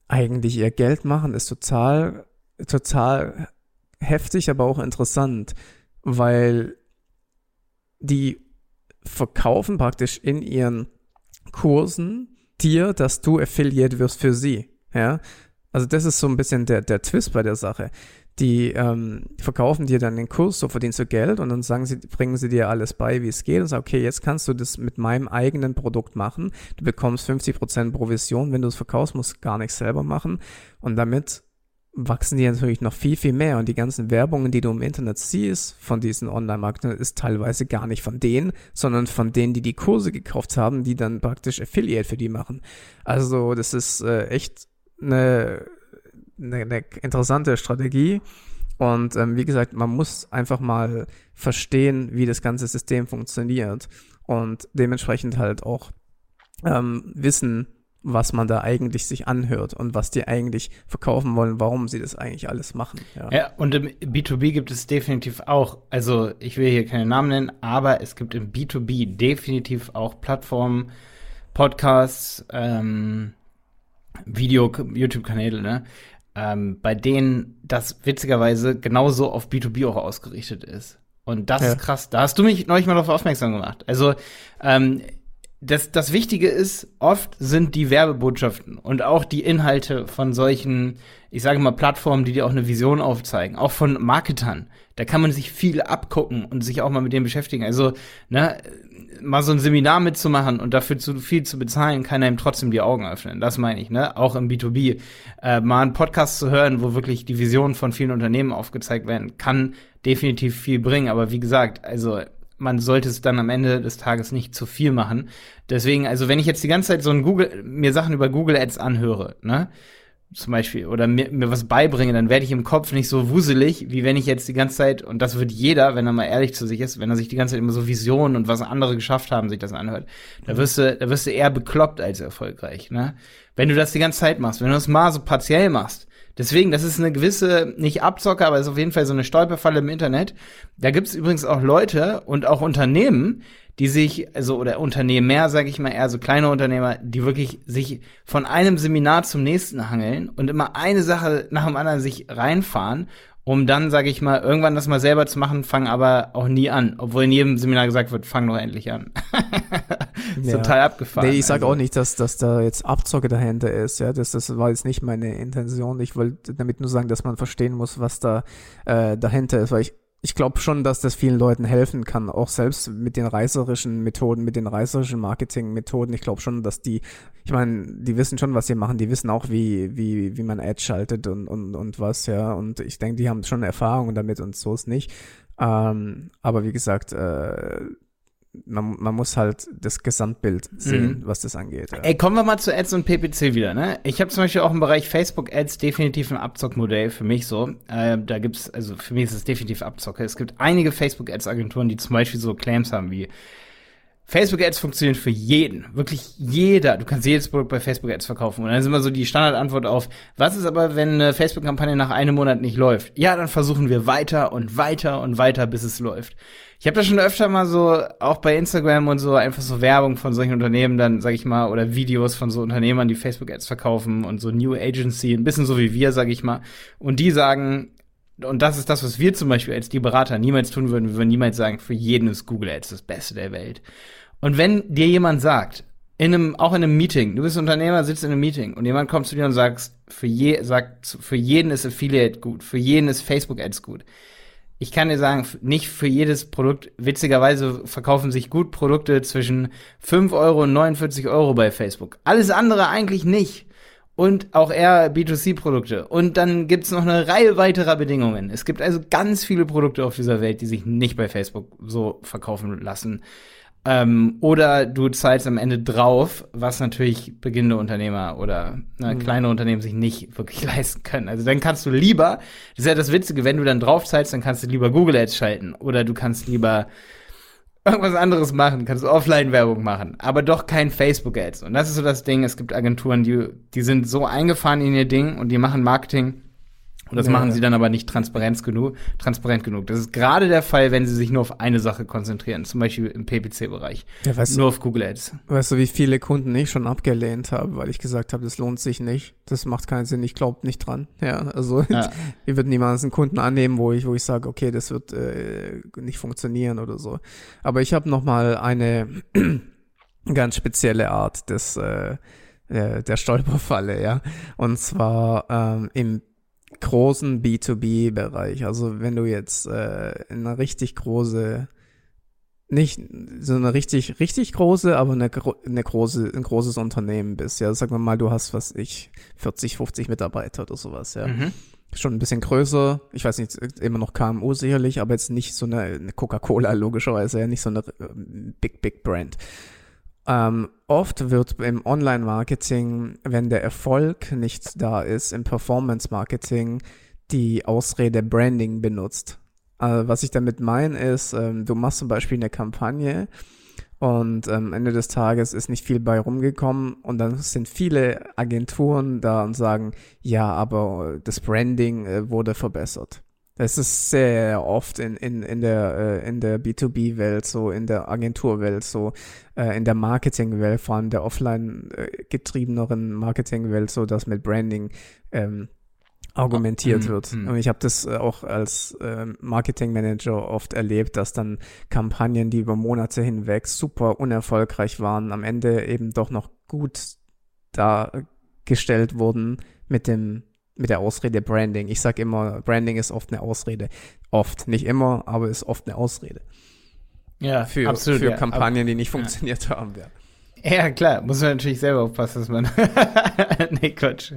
eigentlich ihr Geld machen, ist total, total heftig, aber auch interessant, weil die verkaufen praktisch in ihren Kursen dir, dass du Affiliate wirst für sie. Ja, also das ist so ein bisschen der, der Twist bei der Sache. Die ähm, verkaufen dir dann den Kurs, so verdienst du Geld und dann sagen sie, bringen sie dir alles bei, wie es geht und sagen, okay, jetzt kannst du das mit meinem eigenen Produkt machen. Du bekommst 50% Provision, wenn du es verkaufst, musst du gar nichts selber machen und damit wachsen die natürlich noch viel, viel mehr. Und die ganzen Werbungen, die du im Internet siehst von diesen Online-Marketern, ist teilweise gar nicht von denen, sondern von denen, die die Kurse gekauft haben, die dann praktisch Affiliate für die machen. Also das ist äh, echt eine, eine, eine interessante Strategie. Und ähm, wie gesagt, man muss einfach mal verstehen, wie das ganze System funktioniert und dementsprechend halt auch ähm, wissen, was man da eigentlich sich anhört und was die eigentlich verkaufen wollen, warum sie das eigentlich alles machen. Ja, ja und im B2B gibt es definitiv auch, also ich will hier keine Namen nennen, aber es gibt im B2B definitiv auch Plattformen, Podcasts, ähm, Video, YouTube-Kanäle, ne? Ähm, bei denen das witzigerweise genauso auf B2B auch ausgerichtet ist. Und das ja. ist krass. Da hast du mich neulich mal darauf aufmerksam gemacht. Also ähm, das, das Wichtige ist, oft sind die Werbebotschaften und auch die Inhalte von solchen, ich sage mal, Plattformen, die dir auch eine Vision aufzeigen, auch von Marketern. Da kann man sich viel abgucken und sich auch mal mit dem beschäftigen. Also, ne, mal so ein Seminar mitzumachen und dafür zu viel zu bezahlen, kann einem trotzdem die Augen öffnen. Das meine ich, ne? Auch im B2B. Äh, mal einen Podcast zu hören, wo wirklich die Visionen von vielen Unternehmen aufgezeigt werden, kann definitiv viel bringen. Aber wie gesagt, also man sollte es dann am Ende des Tages nicht zu viel machen. Deswegen, also wenn ich jetzt die ganze Zeit so ein Google, mir Sachen über Google Ads anhöre, ne? Zum Beispiel, oder mir, mir was beibringe, dann werde ich im Kopf nicht so wuselig, wie wenn ich jetzt die ganze Zeit, und das wird jeder, wenn er mal ehrlich zu sich ist, wenn er sich die ganze Zeit immer so Visionen und was andere geschafft haben, sich das anhört, da wirst du, da wirst du eher bekloppt als erfolgreich, ne? Wenn du das die ganze Zeit machst, wenn du das mal so partiell machst, Deswegen, das ist eine gewisse, nicht Abzocker, aber ist auf jeden Fall so eine Stolperfalle im Internet. Da gibt es übrigens auch Leute und auch Unternehmen, die sich, also oder Unternehmer, sage ich mal, eher so kleine Unternehmer, die wirklich sich von einem Seminar zum nächsten hangeln und immer eine Sache nach dem anderen sich reinfahren um dann, sage ich mal, irgendwann das mal selber zu machen, fangen aber auch nie an. Obwohl in jedem Seminar gesagt wird, fang doch endlich an. (laughs) ja. Total abgefahren. Nee, ich sage also. auch nicht, dass, dass da jetzt Abzocke dahinter ist. Ja, das, das war jetzt nicht meine Intention. Ich wollte damit nur sagen, dass man verstehen muss, was da äh, dahinter ist, weil ich ich glaube schon, dass das vielen Leuten helfen kann, auch selbst mit den reißerischen Methoden, mit den reißerischen Marketing-Methoden. Ich glaube schon, dass die, ich meine, die wissen schon, was sie machen, die wissen auch, wie, wie, wie man Ads schaltet und, und, und was, ja. Und ich denke, die haben schon Erfahrungen damit und so ist nicht. Ähm, aber wie gesagt, äh, man, man muss halt das Gesamtbild sehen, mhm. was das angeht. Ja. Ey, kommen wir mal zu Ads und PPC wieder, ne? Ich habe zum Beispiel auch im Bereich Facebook Ads definitiv ein Abzockmodell für mich so. Äh, da gibt's, also für mich ist es definitiv Abzocke. Es gibt einige Facebook Ads Agenturen, die zum Beispiel so Claims haben wie Facebook Ads funktionieren für jeden, wirklich jeder. Du kannst jedes Produkt bei Facebook Ads verkaufen. Und dann ist immer so die Standardantwort auf, was ist aber, wenn eine Facebook-Kampagne nach einem Monat nicht läuft? Ja, dann versuchen wir weiter und weiter und weiter, bis es läuft. Ich habe da schon öfter mal so, auch bei Instagram und so, einfach so Werbung von solchen Unternehmen dann, sag ich mal, oder Videos von so Unternehmern, die Facebook-Ads verkaufen und so New Agency, ein bisschen so wie wir, sag ich mal. Und die sagen, und das ist das, was wir zum Beispiel als die Berater niemals tun würden, wir würden niemals sagen, für jeden ist Google Ads das Beste der Welt. Und wenn dir jemand sagt, in einem, auch in einem Meeting, du bist Unternehmer, sitzt in einem Meeting und jemand kommt zu dir und sagst, für je, sagt, für jeden ist Affiliate gut, für jeden ist Facebook Ads gut ich kann dir sagen, nicht für jedes Produkt, witzigerweise verkaufen sich gut Produkte zwischen 5 Euro und 49 Euro bei Facebook. Alles andere eigentlich nicht. Und auch eher B2C-Produkte. Und dann gibt's noch eine Reihe weiterer Bedingungen. Es gibt also ganz viele Produkte auf dieser Welt, die sich nicht bei Facebook so verkaufen lassen. Ähm, oder du zahlst am Ende drauf, was natürlich beginnende Unternehmer oder ne, mhm. kleine Unternehmen sich nicht (laughs) wirklich leisten können. Also dann kannst du lieber, das ist ja das Witzige, wenn du dann drauf zahlst, dann kannst du lieber Google Ads schalten oder du kannst lieber irgendwas anderes machen, kannst Offline-Werbung machen, aber doch kein Facebook-Ads. Und das ist so das Ding, es gibt Agenturen, die, die sind so eingefahren in ihr Ding und die machen Marketing und das ja, machen sie dann aber nicht transparent genug, transparent genug. Das ist gerade der Fall, wenn sie sich nur auf eine Sache konzentrieren, zum Beispiel im PPC-Bereich. Ja, nur du, auf Google Ads. Weißt du, wie viele Kunden ich schon abgelehnt habe, weil ich gesagt habe, das lohnt sich nicht. Das macht keinen Sinn, ich glaube nicht dran. Ja, also ja. (laughs) ich würde niemals einen Kunden annehmen, wo ich, wo ich sage, okay, das wird äh, nicht funktionieren oder so. Aber ich habe noch mal eine (clears throat) ganz spezielle Art des äh, der Stolperfalle, ja. Und zwar ähm, im großen B2B-Bereich. Also wenn du jetzt äh, eine richtig große, nicht so eine richtig, richtig große, aber eine, eine große, ein großes Unternehmen bist. Ja, sagen wir mal, du hast, was ich, 40, 50 Mitarbeiter oder sowas, ja. Mhm. Schon ein bisschen größer, ich weiß nicht, immer noch KMU sicherlich, aber jetzt nicht so eine, eine Coca-Cola logischerweise, ja, nicht so eine äh, Big, Big Brand. Ähm, oft wird im Online-Marketing, wenn der Erfolg nicht da ist, im Performance-Marketing die Ausrede Branding benutzt. Äh, was ich damit meine ist, ähm, du machst zum Beispiel eine Kampagne und am ähm, Ende des Tages ist nicht viel bei rumgekommen und dann sind viele Agenturen da und sagen, ja, aber das Branding äh, wurde verbessert. Es ist sehr oft in, in, in der, äh, in der B2B-Welt so, in der Agenturwelt so, äh, in der Marketingwelt, vor allem der offline äh, getriebeneren Marketingwelt so, dass mit Branding ähm, argumentiert oh, wird. Mm, Und ich habe das auch als äh, Marketingmanager oft erlebt, dass dann Kampagnen, die über Monate hinweg super unerfolgreich waren, am Ende eben doch noch gut dargestellt wurden mit dem mit der Ausrede Branding. Ich sage immer, Branding ist oft eine Ausrede. Oft, nicht immer, aber ist oft eine Ausrede. Ja, für, absolut, für ja, Kampagnen, die nicht funktioniert ja. haben. Ja. Ja, klar, muss man natürlich selber aufpassen, dass man. (laughs) nee, Quatsch.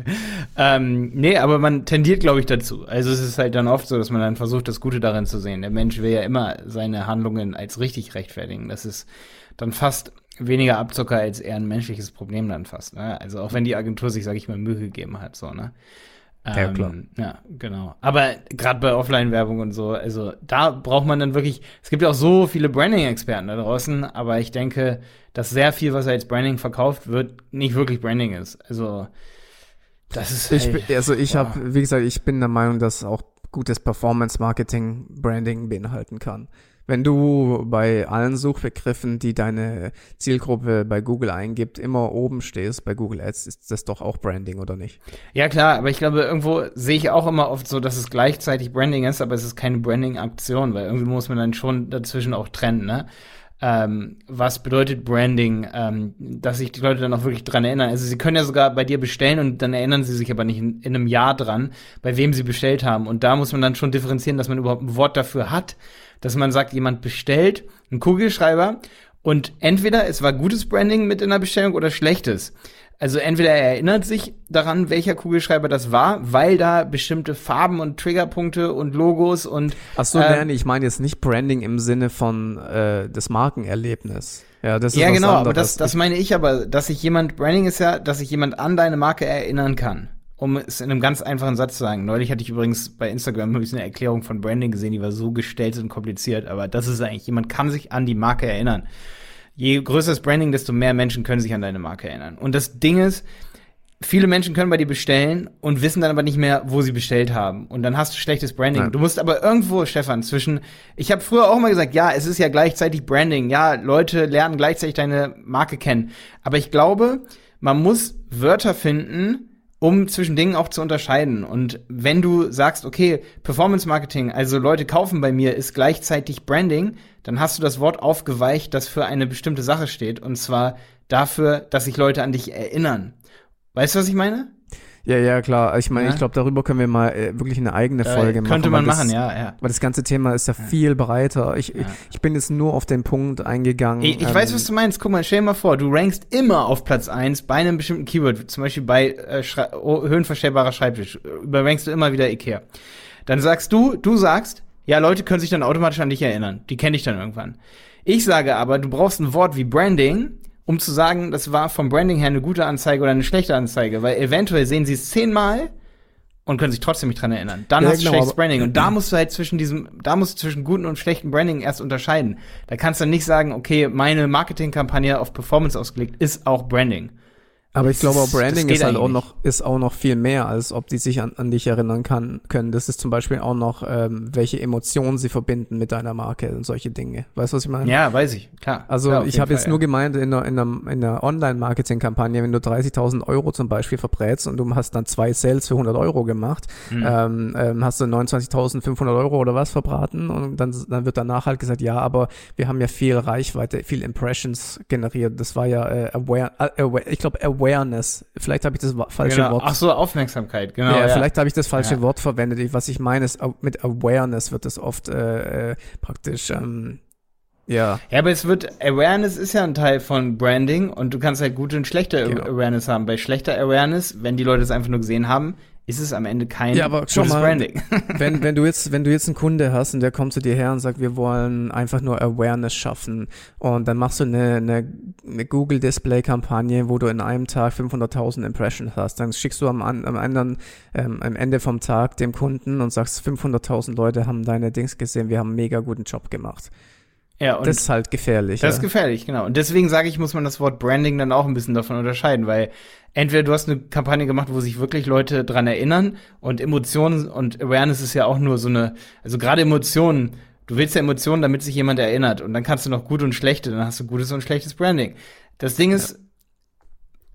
Ähm, nee, aber man tendiert, glaube ich, dazu. Also es ist halt dann oft so, dass man dann versucht, das Gute darin zu sehen. Der Mensch will ja immer seine Handlungen als richtig rechtfertigen. Das ist dann fast weniger Abzocker als eher ein menschliches Problem dann fast. Ne? Also auch wenn die Agentur sich, sage ich mal, Mühe gegeben hat, so, ne? Ähm, ja, klar. Ja, genau. Aber gerade bei Offline-Werbung und so, also da braucht man dann wirklich, es gibt ja auch so viele Branding-Experten da draußen, aber ich denke, dass sehr viel, was als Branding verkauft wird, nicht wirklich Branding ist. Also, das ist. Halt, ich, also ich habe, wie gesagt, ich bin der Meinung, dass auch gutes Performance-Marketing Branding beinhalten kann. Wenn du bei allen Suchbegriffen, die deine Zielgruppe bei Google eingibt, immer oben stehst bei Google Ads, ist das doch auch Branding, oder nicht? Ja, klar, aber ich glaube, irgendwo sehe ich auch immer oft so, dass es gleichzeitig Branding ist, aber es ist keine Branding-Aktion, weil irgendwie muss man dann schon dazwischen auch trennen, ne? Ähm, was bedeutet Branding, ähm, dass sich die Leute dann auch wirklich dran erinnern. Also sie können ja sogar bei dir bestellen und dann erinnern sie sich aber nicht in, in, einem Jahr dran, bei wem sie bestellt haben. Und da muss man dann schon differenzieren, dass man überhaupt ein Wort dafür hat, dass man sagt, jemand bestellt einen Kugelschreiber und entweder es war gutes Branding mit in der Bestellung oder schlechtes. Also entweder er erinnert sich daran, welcher Kugelschreiber das war, weil da bestimmte Farben und Triggerpunkte und Logos und Ach so, äh, ich meine jetzt nicht Branding im Sinne von äh, des Markenerlebnis. Ja, das ist Ja, genau, anderes. aber das, das meine ich aber, dass sich jemand Branding ist ja, dass sich jemand an deine Marke erinnern kann um es in einem ganz einfachen Satz zu sagen. Neulich hatte ich übrigens bei Instagram ein eine Erklärung von Branding gesehen, die war so gestellt und kompliziert, aber das ist eigentlich, jemand kann sich an die Marke erinnern. Je größer das Branding, desto mehr Menschen können sich an deine Marke erinnern. Und das Ding ist, viele Menschen können bei dir bestellen und wissen dann aber nicht mehr, wo sie bestellt haben. Und dann hast du schlechtes Branding. Ja. Du musst aber irgendwo, Stefan, zwischen, ich habe früher auch mal gesagt, ja, es ist ja gleichzeitig Branding. Ja, Leute lernen gleichzeitig deine Marke kennen. Aber ich glaube, man muss Wörter finden, um zwischen Dingen auch zu unterscheiden. Und wenn du sagst, okay, Performance Marketing, also Leute kaufen bei mir, ist gleichzeitig Branding, dann hast du das Wort aufgeweicht, das für eine bestimmte Sache steht. Und zwar dafür, dass sich Leute an dich erinnern. Weißt du, was ich meine? Ja, ja, klar. Ich meine, ja. ich glaube, darüber können wir mal äh, wirklich eine eigene Folge äh, machen. Könnte man machen, ja, ja. Weil das ganze Thema ist ja, ja. viel breiter. Ich, ja. ich bin jetzt nur auf den Punkt eingegangen. Ich, ich ähm, weiß, was du meinst. Guck mal, stell dir mal vor, du rankst immer auf Platz eins bei einem bestimmten Keyword, zum Beispiel bei äh, oh, höhenverstellbarer Schreibtisch. Überrankst du immer wieder Ikea. Dann sagst du, du sagst, ja, Leute können sich dann automatisch an dich erinnern. Die kenne ich dann irgendwann. Ich sage aber, du brauchst ein Wort wie Branding, um zu sagen, das war vom Branding her eine gute Anzeige oder eine schlechte Anzeige, weil eventuell sehen sie es zehnmal und können sich trotzdem nicht dran erinnern. Dann ja, hast du genau, schlechtes Branding und da musst du halt zwischen diesem, da musst du zwischen guten und schlechten Branding erst unterscheiden. Da kannst du nicht sagen, okay, meine Marketingkampagne auf Performance ausgelegt ist auch Branding. Aber ich glaube, Branding ist halt auch noch, ist auch noch viel mehr, als ob die sich an, an dich erinnern kann, können. Das ist zum Beispiel auch noch, ähm, welche Emotionen sie verbinden mit deiner Marke und solche Dinge. Weißt du, was ich meine? Ja, weiß ich, klar. Also klar, ich habe jetzt ja. nur gemeint, in einer, in einer, in einer Online-Marketing-Kampagne, wenn du 30.000 Euro zum Beispiel verbrätst und du hast dann zwei Sales für 100 Euro gemacht, mhm. ähm, ähm, hast du 29.500 Euro oder was verbraten und dann, dann wird danach halt gesagt, ja, aber wir haben ja viel Reichweite, viel Impressions generiert. Das war ja äh, aware, äh, aware ich glaube, Awareness. Vielleicht habe ich das falsche genau. Wort. Ach so, Aufmerksamkeit, genau. Ja, ja. vielleicht habe ich das falsche ja. Wort verwendet. Was ich meine ist, mit Awareness wird das oft äh, äh, praktisch ähm, ja. Ja, aber es wird, Awareness ist ja ein Teil von Branding und du kannst halt gute und schlechte genau. Awareness haben. Bei schlechter Awareness, wenn die Leute es einfach nur gesehen haben, ist es am Ende kein ja, aber gutes mal, Branding. wenn, wenn (laughs) du jetzt, wenn du jetzt einen Kunde hast und der kommt zu dir her und sagt, wir wollen einfach nur Awareness schaffen und dann machst du eine, eine, eine Google Display Kampagne, wo du in einem Tag 500.000 Impressions hast, dann schickst du am, am anderen, ähm, am Ende vom Tag dem Kunden und sagst, 500.000 Leute haben deine Dings gesehen, wir haben einen mega guten Job gemacht. Ja, und das ist halt gefährlich. Das ja. ist gefährlich, genau. Und deswegen sage ich, muss man das Wort Branding dann auch ein bisschen davon unterscheiden, weil entweder du hast eine Kampagne gemacht, wo sich wirklich Leute dran erinnern und Emotionen und Awareness ist ja auch nur so eine, also gerade Emotionen, du willst ja Emotionen, damit sich jemand erinnert und dann kannst du noch gut und schlechte, dann hast du gutes und schlechtes Branding. Das Ding ist,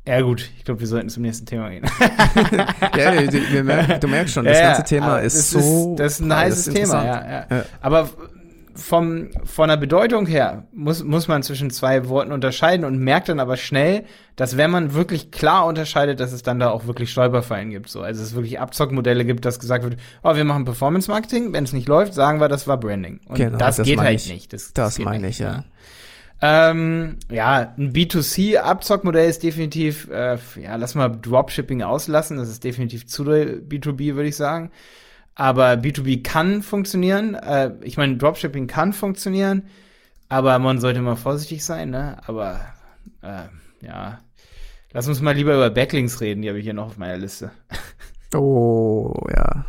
ja. ja gut, ich glaube, wir sollten zum nächsten Thema gehen. (laughs) ja, merken, du merkst schon, das ja, ganze Thema ist so. Ist, das ist ein heißes Thema, ja, ja. Aber vom, von der Bedeutung her muss, muss man zwischen zwei Worten unterscheiden und merkt dann aber schnell, dass wenn man wirklich klar unterscheidet, dass es dann da auch wirklich Stolperfallen gibt. So. Also es wirklich Abzockmodelle gibt, dass gesagt wird, oh, wir machen Performance Marketing, wenn es nicht läuft, sagen wir, das war Branding. Und genau, das, das geht halt ich. nicht. Das, das, das meine ich, ja. Ähm, ja, ein B2C-Abzockmodell ist definitiv, äh, ja, lass mal Dropshipping auslassen. Das ist definitiv zu B2B, würde ich sagen. Aber B2B kann funktionieren. Äh, ich meine, Dropshipping kann funktionieren, aber man sollte mal vorsichtig sein, ne? Aber äh, ja. Lass uns mal lieber über Backlinks reden, die habe ich hier noch auf meiner Liste. (laughs) Oh, ja.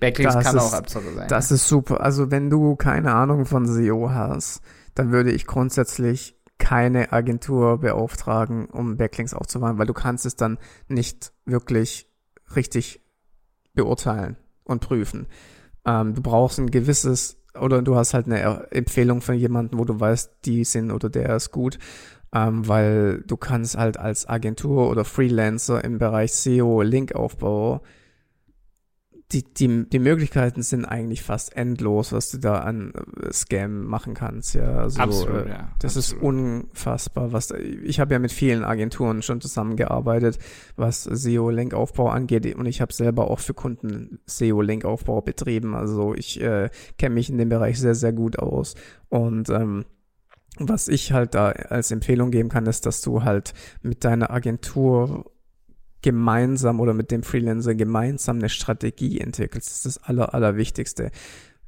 Backlinks das kann ist, auch Abzocke sein. Das ist super. Also wenn du keine Ahnung von SEO hast, dann würde ich grundsätzlich keine Agentur beauftragen, um Backlinks aufzubauen, weil du kannst es dann nicht wirklich richtig beurteilen und prüfen. Ähm, du brauchst ein gewisses oder du hast halt eine Empfehlung von jemandem, wo du weißt, die sind oder der ist gut, ähm, weil du kannst halt als Agentur oder Freelancer im Bereich SEO Linkaufbau die, die, die Möglichkeiten sind eigentlich fast endlos, was du da an äh, Scam machen kannst. Ja, also, absolut, äh, ja, das absolut. ist unfassbar. Was ich habe ja mit vielen Agenturen schon zusammengearbeitet, was SEO-Linkaufbau angeht, und ich habe selber auch für Kunden SEO-Linkaufbau betrieben. Also ich äh, kenne mich in dem Bereich sehr, sehr gut aus und ähm, was ich halt da als Empfehlung geben kann, ist, dass du halt mit deiner Agentur gemeinsam oder mit dem Freelancer gemeinsam eine Strategie entwickelt. Das ist das Aller, Allerwichtigste,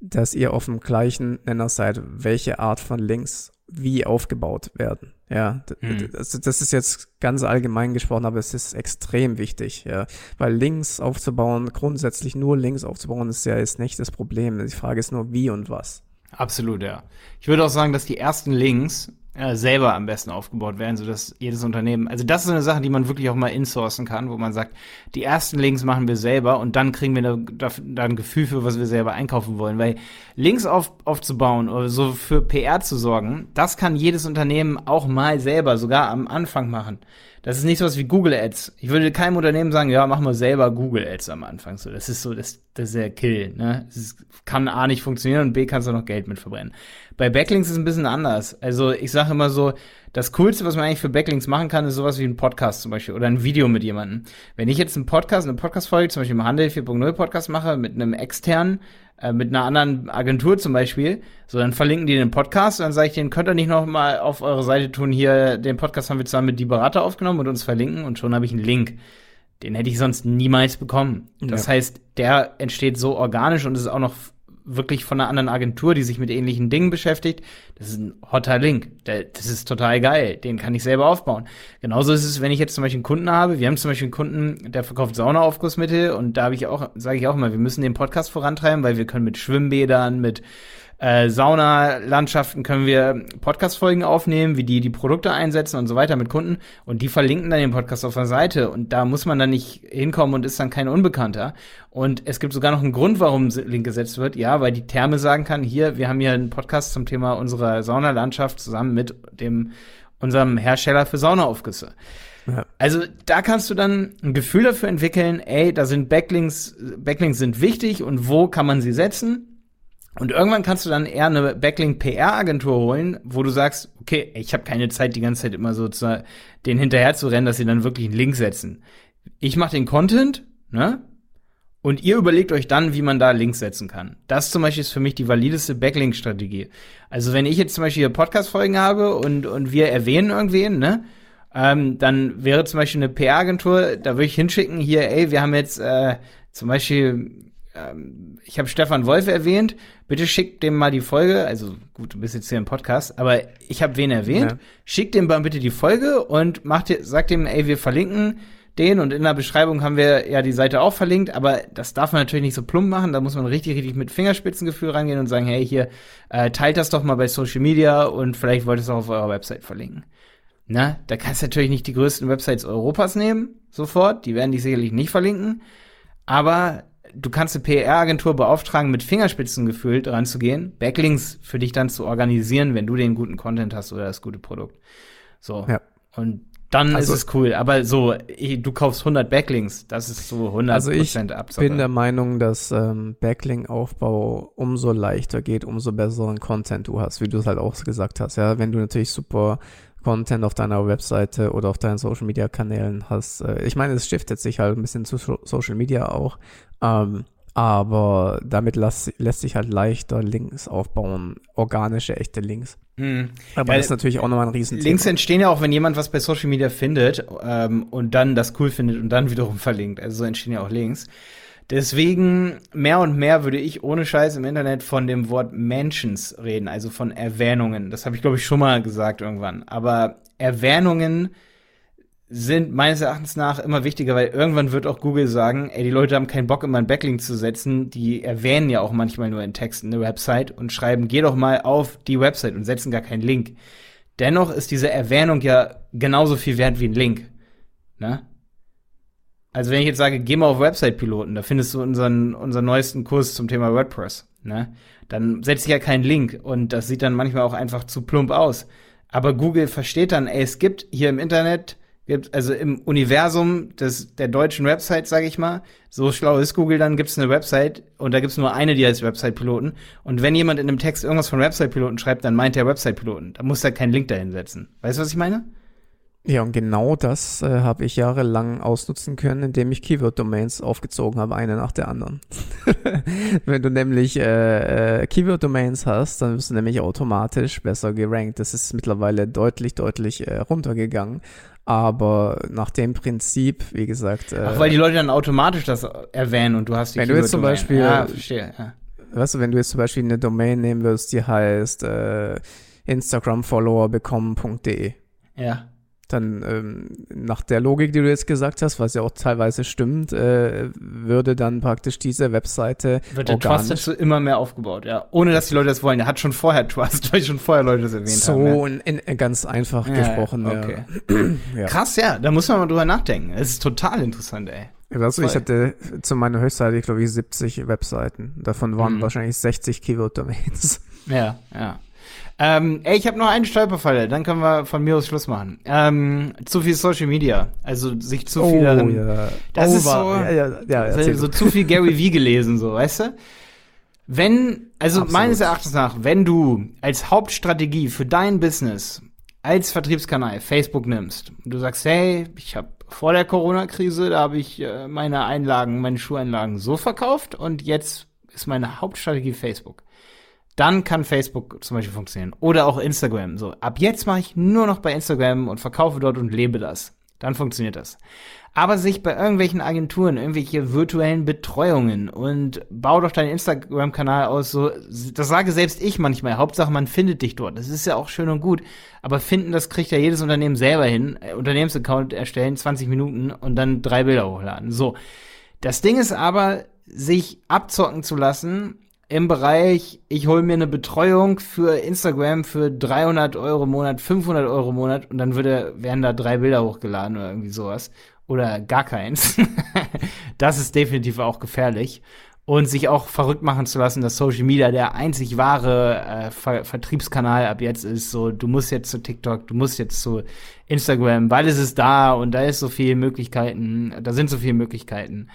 dass ihr auf dem gleichen Nenner seid, welche Art von Links wie aufgebaut werden. Ja, das, das, ist jetzt ganz allgemein gesprochen, aber es ist extrem wichtig, ja, weil Links aufzubauen, grundsätzlich nur Links aufzubauen, ist ja jetzt nicht das Problem. Die Frage ist nur wie und was. Absolut, ja. Ich würde auch sagen, dass die ersten Links äh, selber am besten aufgebaut werden, sodass jedes Unternehmen, also das ist eine Sache, die man wirklich auch mal insourcen kann, wo man sagt, die ersten Links machen wir selber und dann kriegen wir da, da ein Gefühl für, was wir selber einkaufen wollen, weil Links auf, aufzubauen oder so für PR zu sorgen, das kann jedes Unternehmen auch mal selber, sogar am Anfang machen. Das ist nicht so was wie Google Ads. Ich würde keinem Unternehmen sagen, ja, mach mal selber Google Ads am Anfang. So, das ist so, das, das ist der Kill. Ne? Das kann A nicht funktionieren und B kannst du noch Geld mit verbrennen. Bei Backlinks ist es ein bisschen anders. Also ich sage immer so, das Coolste, was man eigentlich für Backlinks machen kann, ist sowas wie ein Podcast zum Beispiel oder ein Video mit jemandem. Wenn ich jetzt einen Podcast, eine Podcast-Folge, zum Beispiel im Handel 4.0 Podcast mache mit einem externen, äh, mit einer anderen Agentur zum Beispiel, so dann verlinken die den Podcast und dann sage ich denen, könnt ihr nicht noch mal auf eure Seite tun, hier, den Podcast haben wir zusammen mit die Berater aufgenommen und uns verlinken und schon habe ich einen Link. Den hätte ich sonst niemals bekommen. Das ja. heißt, der entsteht so organisch und ist auch noch wirklich von einer anderen Agentur, die sich mit ähnlichen Dingen beschäftigt. Das ist ein hotter Link. Das ist total geil. Den kann ich selber aufbauen. Genauso ist es, wenn ich jetzt zum Beispiel einen Kunden habe. Wir haben zum Beispiel einen Kunden, der verkauft Saunaaufgussmittel und da habe ich auch, sage ich auch immer, wir müssen den Podcast vorantreiben, weil wir können mit Schwimmbädern, mit äh, Saunalandschaften können wir Podcast-Folgen aufnehmen, wie die die Produkte einsetzen und so weiter mit Kunden. Und die verlinken dann den Podcast auf der Seite. Und da muss man dann nicht hinkommen und ist dann kein Unbekannter. Und es gibt sogar noch einen Grund, warum Link gesetzt wird. Ja, weil die Therme sagen kann, hier, wir haben hier einen Podcast zum Thema unserer Saunalandschaft zusammen mit dem unserem Hersteller für Saunaaufgüsse. Ja. Also da kannst du dann ein Gefühl dafür entwickeln, ey, da sind Backlinks, Backlinks sind wichtig und wo kann man sie setzen? Und irgendwann kannst du dann eher eine Backlink-PR-Agentur holen, wo du sagst, okay, ich habe keine Zeit, die ganze Zeit immer so zu, den hinterher zu rennen, dass sie dann wirklich einen Link setzen. Ich mache den Content, ne? Und ihr überlegt euch dann, wie man da Links setzen kann. Das zum Beispiel ist für mich die valideste Backlink-Strategie. Also wenn ich jetzt zum Beispiel hier Podcast-Folgen habe und, und wir erwähnen irgendwen, ne? Ähm, dann wäre zum Beispiel eine PR-Agentur, da würde ich hinschicken, hier, ey, wir haben jetzt äh, zum Beispiel ähm, ich habe Stefan Wolf erwähnt. Bitte schickt dem mal die Folge. Also gut, du bist jetzt hier im Podcast, aber ich habe wen erwähnt. Ja. Schickt dem mal bitte die Folge und macht, sagt dem, ey, wir verlinken den und in der Beschreibung haben wir ja die Seite auch verlinkt, aber das darf man natürlich nicht so plump machen. Da muss man richtig, richtig mit Fingerspitzengefühl rangehen und sagen, hey, hier, äh, teilt das doch mal bei Social Media und vielleicht wollt ihr es auch auf eurer Website verlinken. Na, da kannst du natürlich nicht die größten Websites Europas nehmen, sofort. Die werden dich sicherlich nicht verlinken. Aber du kannst eine PR-Agentur beauftragen, mit Fingerspitzengefühl dran zu gehen, Backlinks für dich dann zu organisieren, wenn du den guten Content hast oder das gute Produkt. So. Ja. Und dann also, ist es cool. Aber so, du kaufst 100 Backlinks, das ist so 100% Also ich Abzocke. bin der Meinung, dass ähm, Backlink-Aufbau umso leichter geht, umso besseren Content du hast, wie du es halt auch gesagt hast. Ja, wenn du natürlich super Content auf deiner Webseite oder auf deinen Social Media Kanälen hast. Äh, ich meine, es stiftet sich halt ein bisschen zu Social Media auch. Ähm, aber damit lässt, lässt sich halt leichter Links aufbauen, organische, echte Links. Hm. Aber Ja, das ist natürlich auch nochmal ein Riesenthema. Links entstehen ja auch, wenn jemand was bei Social Media findet ähm, und dann das cool findet und dann wiederum verlinkt. Also so entstehen ja auch Links. Deswegen mehr und mehr würde ich ohne Scheiß im Internet von dem Wort Mentions reden, also von Erwähnungen. Das habe ich, glaube ich, schon mal gesagt irgendwann. Aber Erwähnungen sind meines Erachtens nach immer wichtiger, weil irgendwann wird auch Google sagen, ey, die Leute haben keinen Bock, immer einen Backlink zu setzen. Die erwähnen ja auch manchmal nur in Texten eine Website und schreiben, geh doch mal auf die Website und setzen gar keinen Link. Dennoch ist diese Erwähnung ja genauso viel wert wie ein Link. Ne? Also wenn ich jetzt sage, geh mal auf Website-Piloten, da findest du unseren, unseren neuesten Kurs zum Thema WordPress, ne? Dann setze ich ja keinen Link und das sieht dann manchmal auch einfach zu plump aus. Aber Google versteht dann, ey, es gibt hier im Internet, gibt, also im Universum des, der deutschen Website, sage ich mal, so schlau ist Google, dann gibt es eine Website und da gibt es nur eine, die heißt Website-Piloten. Und wenn jemand in einem Text irgendwas von Website-Piloten schreibt, dann meint er Website-Piloten. Da muss er keinen Link dahin setzen. Weißt du, was ich meine? Ja, und genau das äh, habe ich jahrelang ausnutzen können, indem ich Keyword-Domains aufgezogen habe, eine nach der anderen. (laughs) Wenn du nämlich äh, äh, Keyword-Domains hast, dann wirst du nämlich automatisch besser gerankt. Das ist mittlerweile deutlich, deutlich äh, runtergegangen. Aber nach dem Prinzip, wie gesagt, äh, Ach, weil die Leute dann automatisch das erwähnen und du hast die Wenn du jetzt zum. Beispiel- Ja, verstehe. Ja. weißt du, wenn du jetzt zum Beispiel eine Domain nehmen würdest, die heißt äh, Instagram-Follower bekommen.de, ja. Dann ähm, nach der Logik, die du jetzt gesagt hast, was ja auch teilweise stimmt, äh, würde dann praktisch diese Webseite Wird der Trust dazu immer mehr aufgebaut, ja. Ohne dass die Leute das wollen. Der hat schon vorher Trust, (laughs) weil schon vorher Leute das erwähnt haben. so in, in, ganz einfach Ja, gesprochen. ja, Ja. okay. (clears throat) Ja. Krass, ja. Da muss man mal drüber nachdenken. Es ist total interessant, ey. Du, ich hatte zu meiner Höchstseite, glaube ich, 70 Webseiten. Davon waren Mhm. wahrscheinlich 60 Keyword-Domains. Ja, ja. Ähm, ey, ich habe noch einen Stolperfalle, dann können wir von mir aus Schluss machen. Ähm, zu viel Social Media, also sich zu viel darin. Oh, ja. Das oh, ist so- Ja, ja, ja, Also, so zu viel Gary Vee gelesen, so, weißt du? Wenn, also Absolut. meines Erachtens nach, wenn du als Hauptstrategie für dein Business als Vertriebskanal Facebook nimmst, und du sagst, hey, ich habe vor der Corona-Krise, da habe ich äh, meine Einlagen, meine Schuheinlagen so verkauft und jetzt ist meine Hauptstrategie Facebook. Dann kann Facebook zum Beispiel funktionieren. Oder auch Instagram. So, ab jetzt mache ich nur noch bei Instagram und verkaufe dort und lebe das. Dann funktioniert das. Aber sich bei irgendwelchen Agenturen, irgendwelche virtuellen Betreuungen und bau doch deinen Instagram-Kanal aus, so, das sage selbst ich manchmal. Hauptsache, man findet dich dort. Das ist ja auch schön und gut. Aber finden, das kriegt ja jedes Unternehmen selber hin. Äh, Unternehmensaccount erstellen, 20 Minuten und dann drei Bilder hochladen. So. Das Ding ist aber, sich abzocken zu lassen im Bereich, ich hole mir eine Betreuung für Instagram für 300 Euro im Monat, 500 Euro im Monat und dann würde, werden da drei Bilder hochgeladen oder irgendwie sowas. Oder gar keins. (laughs) das ist definitiv auch gefährlich. Und sich auch verrückt machen zu lassen, dass Social Media der einzig wahre äh, Ver Vertriebskanal ab jetzt ist. So, du musst jetzt zu TikTok, du musst jetzt zu Instagram, weil es ist da und da ist so viele Möglichkeiten, da sind so viele Möglichkeiten.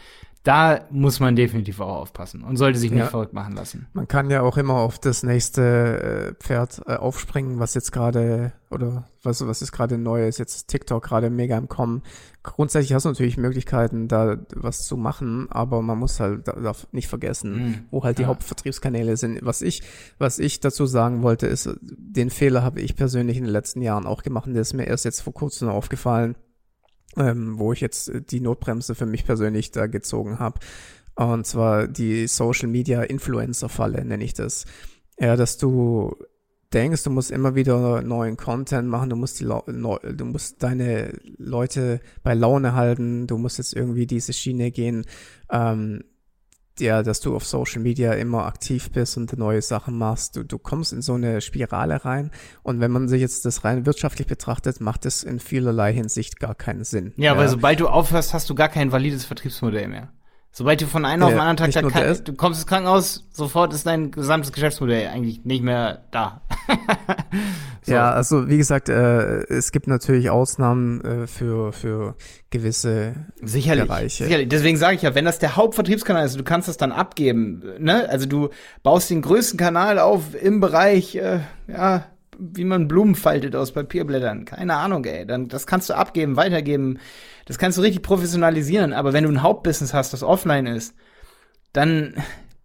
Da muss man definitiv auch aufpassen und sollte sich nicht Ja. verrückt machen lassen. Man kann ja auch immer auf das nächste äh, Pferd äh, aufspringen, was jetzt gerade, oder was, was ist gerade neu ist, jetzt ist TikTok gerade mega im Kommen. Grundsätzlich hast du natürlich Möglichkeiten, da was zu machen, aber man muss halt, da- darf nicht vergessen, Mhm. wo halt die Ja. Hauptvertriebskanäle sind. Was ich, was ich dazu sagen wollte, ist, den Fehler habe ich persönlich in den letzten Jahren auch gemacht und der ist mir erst jetzt vor kurzem aufgefallen, ähm, wo ich jetzt äh, die Notbremse für mich persönlich da gezogen habe. Und zwar die Social Media Influencer Falle, nenne ich das. Ja, dass du denkst, du musst immer wieder neuen Content machen, du musst die Neu- du musst deine Leute bei Laune halten, du musst jetzt irgendwie diese Schiene gehen, ähm, ja, dass du auf Social Media immer aktiv bist und neue Sachen machst. Du, du kommst in so eine Spirale rein und wenn man sich jetzt das rein wirtschaftlich betrachtet, macht es in vielerlei Hinsicht gar keinen Sinn. Ja, weil sobald du aufhörst, hast du gar kein valides Vertriebsmodell mehr. Sobald du von einem auf den Ja, anderen Tag, da kann, du kommst ins Krankenhaus, sofort ist dein gesamtes Geschäftsmodell eigentlich nicht mehr da. (laughs) So. Ja, also wie gesagt, äh, es gibt natürlich Ausnahmen äh, für, für gewisse Sicherlich, Bereiche. sicherlich. Deswegen sage ich ja, wenn das der Hauptvertriebskanal ist, du kannst das dann abgeben, ne? Also du baust den größten Kanal auf im Bereich, äh, ja, wie man Blumen faltet aus Papierblättern. Keine Ahnung, ey. Dann, das kannst du abgeben, weitergeben. Das kannst du richtig professionalisieren. Aber wenn du ein Hauptbusiness hast, das offline ist, dann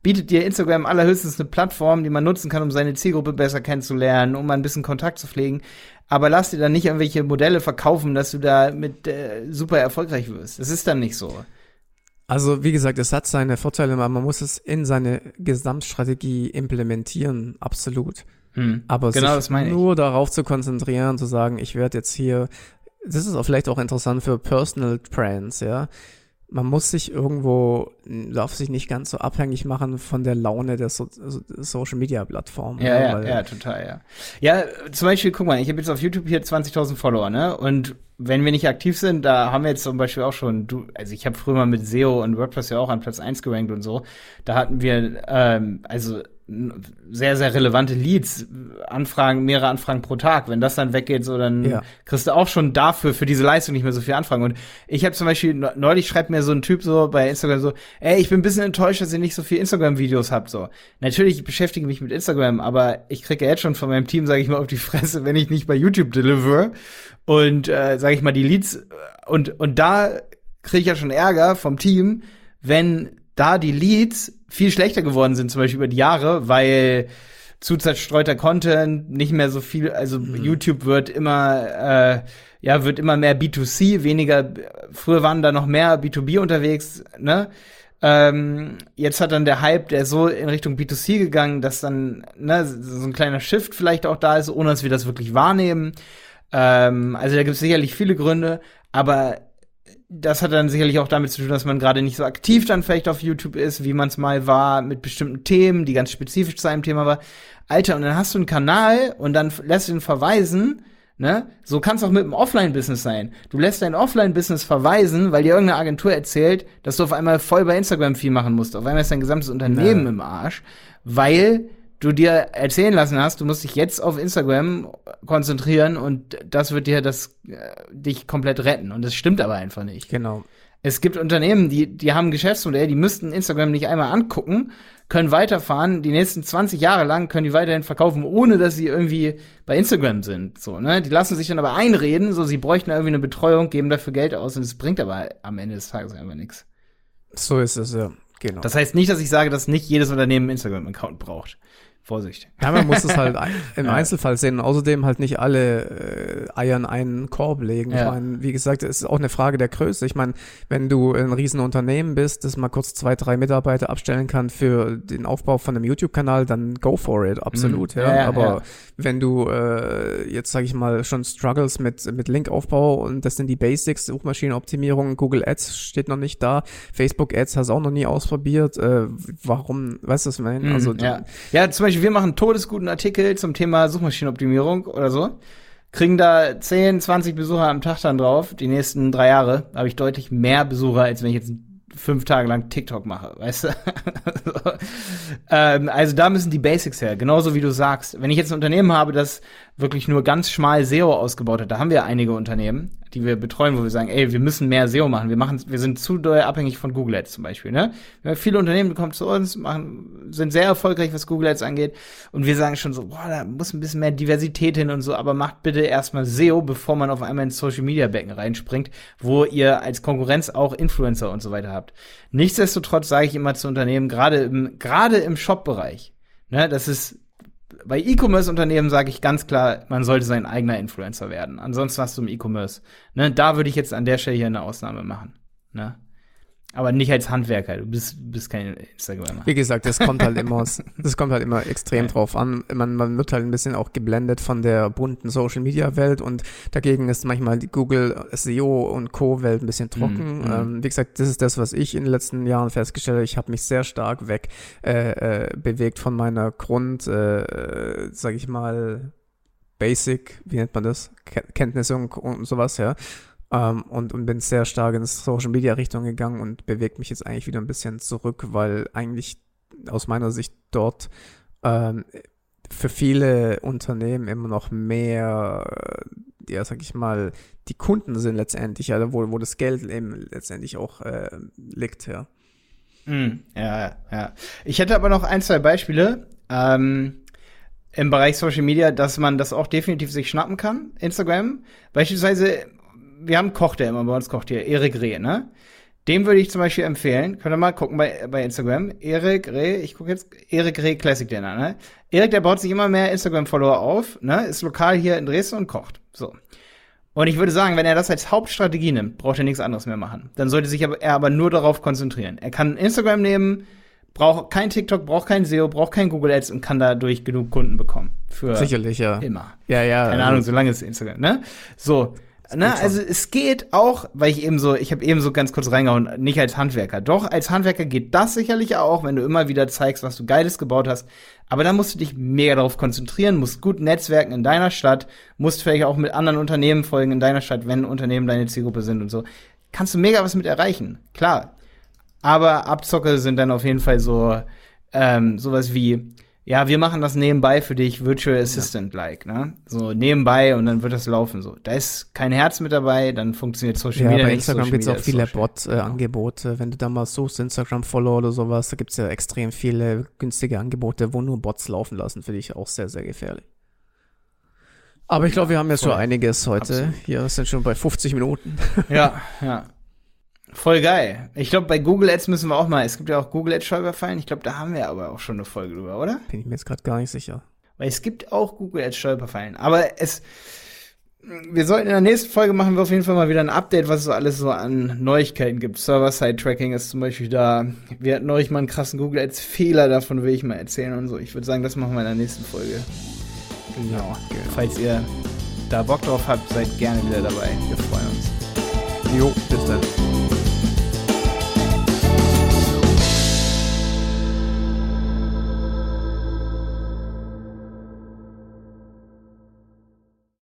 bietet dir Instagram allerhöchstens eine Plattform, die man nutzen kann, um seine Zielgruppe besser kennenzulernen, um ein bisschen Kontakt zu pflegen. Aber lass dir dann nicht irgendwelche Modelle verkaufen, dass du da mit äh, super erfolgreich wirst. Das ist dann nicht so. Also wie gesagt, es hat seine Vorteile, aber man muss es in seine Gesamtstrategie implementieren, absolut. Hm, aber genau, sich nur darauf zu konzentrieren, zu sagen, ich werde jetzt hier, das ist auch vielleicht auch interessant für Personal Brands, ja man muss sich irgendwo, darf sich nicht ganz so abhängig machen von der Laune der so Social Media Plattform. Ja, ne? ja, ja, total, ja. Ja, zum Beispiel, guck mal, ich habe jetzt auf YouTube hier 20.000 Follower, ne? Und wenn wir nicht aktiv sind, da haben wir jetzt zum Beispiel auch schon, du, also ich habe früher mal mit SEO und WordPress ja auch an Platz 1 gerankt und so. Da hatten wir, ähm, also sehr, sehr relevante Leads, Anfragen, mehrere Anfragen pro Tag. Wenn das dann weggeht, so dann ja. kriegst du auch schon dafür, für diese Leistung nicht mehr so viel Anfragen. Und ich habe zum Beispiel, neulich schreibt mir so ein Typ so bei Instagram so, ey, ich bin ein bisschen enttäuscht, dass ihr nicht so viel Instagram-Videos habt. So, natürlich beschäftige mich mit Instagram, aber ich kriege ja jetzt schon von meinem Team, sage ich mal, auf die Fresse, wenn ich nicht bei YouTube deliver. Und äh, sage ich mal, die Leads und, und da kriege ich ja schon Ärger vom Team, wenn da die Leads viel schlechter geworden sind, zum Beispiel über die Jahre, weil zu zerstreuter Content, nicht mehr so viel, also mhm. YouTube wird immer, äh, ja, wird immer mehr B2C, weniger, früher waren da noch mehr B2B unterwegs, ne? Ähm, jetzt hat dann der Hype, der so in Richtung B2C gegangen, dass dann ne, so ein kleiner Shift vielleicht auch da ist, ohne dass wir das wirklich wahrnehmen. Ähm, also da gibt es sicherlich viele Gründe, aber das hat dann sicherlich auch damit zu tun, dass man gerade nicht so aktiv dann vielleicht auf YouTube ist, wie man es mal war, mit bestimmten Themen, die ganz spezifisch zu einem Thema war. Alter, und dann hast du einen Kanal und dann lässt du ihn verweisen, ne? So kann es auch mit dem Offline-Business sein. Du lässt dein Offline-Business verweisen, weil dir irgendeine Agentur erzählt, dass du auf einmal voll bei Instagram viel machen musst. Auf einmal ist dein gesamtes Unternehmen ja. im Arsch, weil du dir erzählen lassen hast, du musst dich jetzt auf Instagram konzentrieren und das wird dir das äh, dich komplett retten. Und das stimmt aber einfach nicht. Genau. Es gibt Unternehmen, die, die haben ein Geschäftsmodell, die müssten Instagram nicht einmal angucken, können weiterfahren, die nächsten 20 Jahre lang können die weiterhin verkaufen, ohne dass sie irgendwie bei Instagram sind. So, ne? Die lassen sich dann aber einreden, so sie bräuchten irgendwie eine Betreuung, geben dafür Geld aus und es bringt aber am Ende des Tages einfach nichts. So ist es, ja. Genau. Das heißt nicht, dass ich sage, dass nicht jedes Unternehmen einen Instagram-Account braucht. Vorsicht. Ja, man muss es halt (laughs) im ja. Einzelfall sehen und außerdem halt nicht alle äh, Eier in einen Korb legen. Ja. Ich meine, wie gesagt, es ist auch eine Frage der Größe. Ich meine, wenn du ein Riesenunternehmen bist, das mal kurz zwei, drei Mitarbeiter abstellen kann für den Aufbau von einem YouTube-Kanal, dann go for it, absolut. Mhm. Ja. ja. Aber wenn du äh, jetzt, sage ich mal, schon struggles mit, mit Linkaufbau und das sind die Basics, Suchmaschinenoptimierung, Google Ads steht noch nicht da, Facebook Ads hast du auch noch nie ausprobiert. Äh, warum, weißt du, was ich meine? Mhm, also, ja. ja, zum Beispiel wir machen einen todesguten Artikel zum Thema Suchmaschinenoptimierung oder so, kriegen da 10, 20 Besucher am Tag dann drauf. Die nächsten drei Jahre habe ich deutlich mehr Besucher, als wenn ich jetzt fünf Tage lang TikTok mache, weißt du? (laughs) ähm, also da müssen die Basics her, genauso wie du sagst. Wenn ich jetzt ein Unternehmen habe, das wirklich nur ganz schmal SEO ausgebaut hat, da haben wir einige Unternehmen, die wir betreuen, wo wir sagen, ey, wir müssen mehr SEO machen. Wir machen, wir sind zu doll abhängig von Google Ads zum Beispiel. Ne? Viele Unternehmen kommen zu uns, machen, sind sehr erfolgreich, was Google Ads angeht, und wir sagen schon so, boah, da muss ein bisschen mehr Diversität hin und so, aber macht bitte erstmal SEO, bevor man auf einmal ins Social Media Becken reinspringt, wo ihr als Konkurrenz auch Influencer und so weiter habt. Nichtsdestotrotz sage ich immer zu Unternehmen, gerade im, gerade im Shop-Bereich, ne, das ist bei E-Commerce-Unternehmen sage ich ganz klar, man sollte sein eigener Influencer werden. Ansonsten hast du im E-Commerce. Ne, da würde ich jetzt an der Stelle hier eine Ausnahme machen. Ne? Aber nicht als Handwerker, du bist, bist kein Instagramer. Wie gesagt, das kommt halt immer, (laughs) das kommt halt immer extrem ja. drauf an. Man, man wird halt ein bisschen auch geblendet von der bunten Social Media Welt und dagegen ist manchmal die Google SEO und Co. Welt ein bisschen trocken. Mhm. Ähm, wie gesagt, das ist das, was ich in den letzten Jahren festgestellt habe. Ich habe mich sehr stark weg äh, äh, bewegt von meiner Grund, äh, sag ich mal, Basic, wie nennt man das? Kenntnisse und, und sowas, ja. Ähm, und, und bin sehr stark in Social Media Richtung gegangen und bewegt mich jetzt eigentlich wieder ein bisschen zurück, weil eigentlich aus meiner Sicht dort ähm, für viele Unternehmen immer noch mehr, äh, ja, sag ich mal, die Kunden sind letztendlich, also wo, wo das Geld eben letztendlich auch äh, liegt, ja. Mm, ja, ja. Ich hätte aber noch ein, zwei Beispiele ähm, im Bereich Social Media, dass man das auch definitiv sich schnappen kann. Instagram. Beispielsweise wir haben Koch, der immer bei uns kocht hier, Erik Reh, ne? Dem würde ich zum Beispiel empfehlen, könnt ihr mal gucken bei, bei Instagram. Erik Reh, ich gucke jetzt Erik Reh Classic Dinner, ne? Erik, der baut sich immer mehr Instagram-Follower auf, ne? Ist lokal hier in Dresden und kocht. So. Und ich würde sagen, wenn er das als Hauptstrategie nimmt, braucht er nichts anderes mehr machen. Dann sollte sich aber, er aber nur darauf konzentrieren. Er kann Instagram nehmen, braucht kein TikTok, braucht kein SEO, braucht kein Google Ads und kann dadurch genug Kunden bekommen. Für Sicherlich, ja. Immer. Ja, ja. Keine Ahnung, solange es Instagram, ne? So. Ne, also es geht auch, weil ich eben so, ich habe eben so ganz kurz reingehauen, nicht als Handwerker. Doch, als Handwerker geht das sicherlich auch, wenn du immer wieder zeigst, was du Geiles gebaut hast. Aber da musst du dich mega darauf konzentrieren, musst gut netzwerken in deiner Stadt, musst vielleicht auch mit anderen Unternehmen folgen in deiner Stadt, wenn Unternehmen deine Zielgruppe sind und so. Kannst du mega was mit erreichen, klar. Aber Abzocke sind dann auf jeden Fall so ähm, sowas wie, ja, wir machen das nebenbei für dich, Virtual Assistant-like, ne? So nebenbei und dann wird das laufen. So, da ist kein Herz mit dabei, dann funktioniert Social ja, Media bei. Instagram gibt es auch viele. Bot-Angebote. Wenn du da mal suchst, Instagram-Follow oder sowas, da gibt es ja extrem viele günstige Angebote, wo nur Bots laufen lassen. Finde ich auch sehr, sehr gefährlich. Aber ich glaube, wir haben jetzt schon einiges heute. Absolut. Hier sind schon bei 50 Minuten. Ja, (laughs) ja. Voll geil. Ich glaube, bei Google Ads müssen wir auch mal, es gibt ja auch Google Ads Stolperfallen. Ich glaube, da haben wir aber auch schon eine Folge drüber, oder? Bin ich mir jetzt gerade gar nicht sicher. Weil es gibt auch Google Ads Stolperfallen. Aber es, wir sollten in der nächsten Folge machen wir auf jeden Fall mal wieder ein Update, was es so alles so an Neuigkeiten gibt. Server-Side-Tracking ist zum Beispiel da. Wir hatten neulich mal einen krassen Google Ads Fehler, davon will ich mal erzählen und so. Ich würde sagen, das machen wir in der nächsten Folge. Genau. Falls ihr da Bock drauf habt, seid gerne wieder dabei. Wir freuen uns. Jo, bis dann.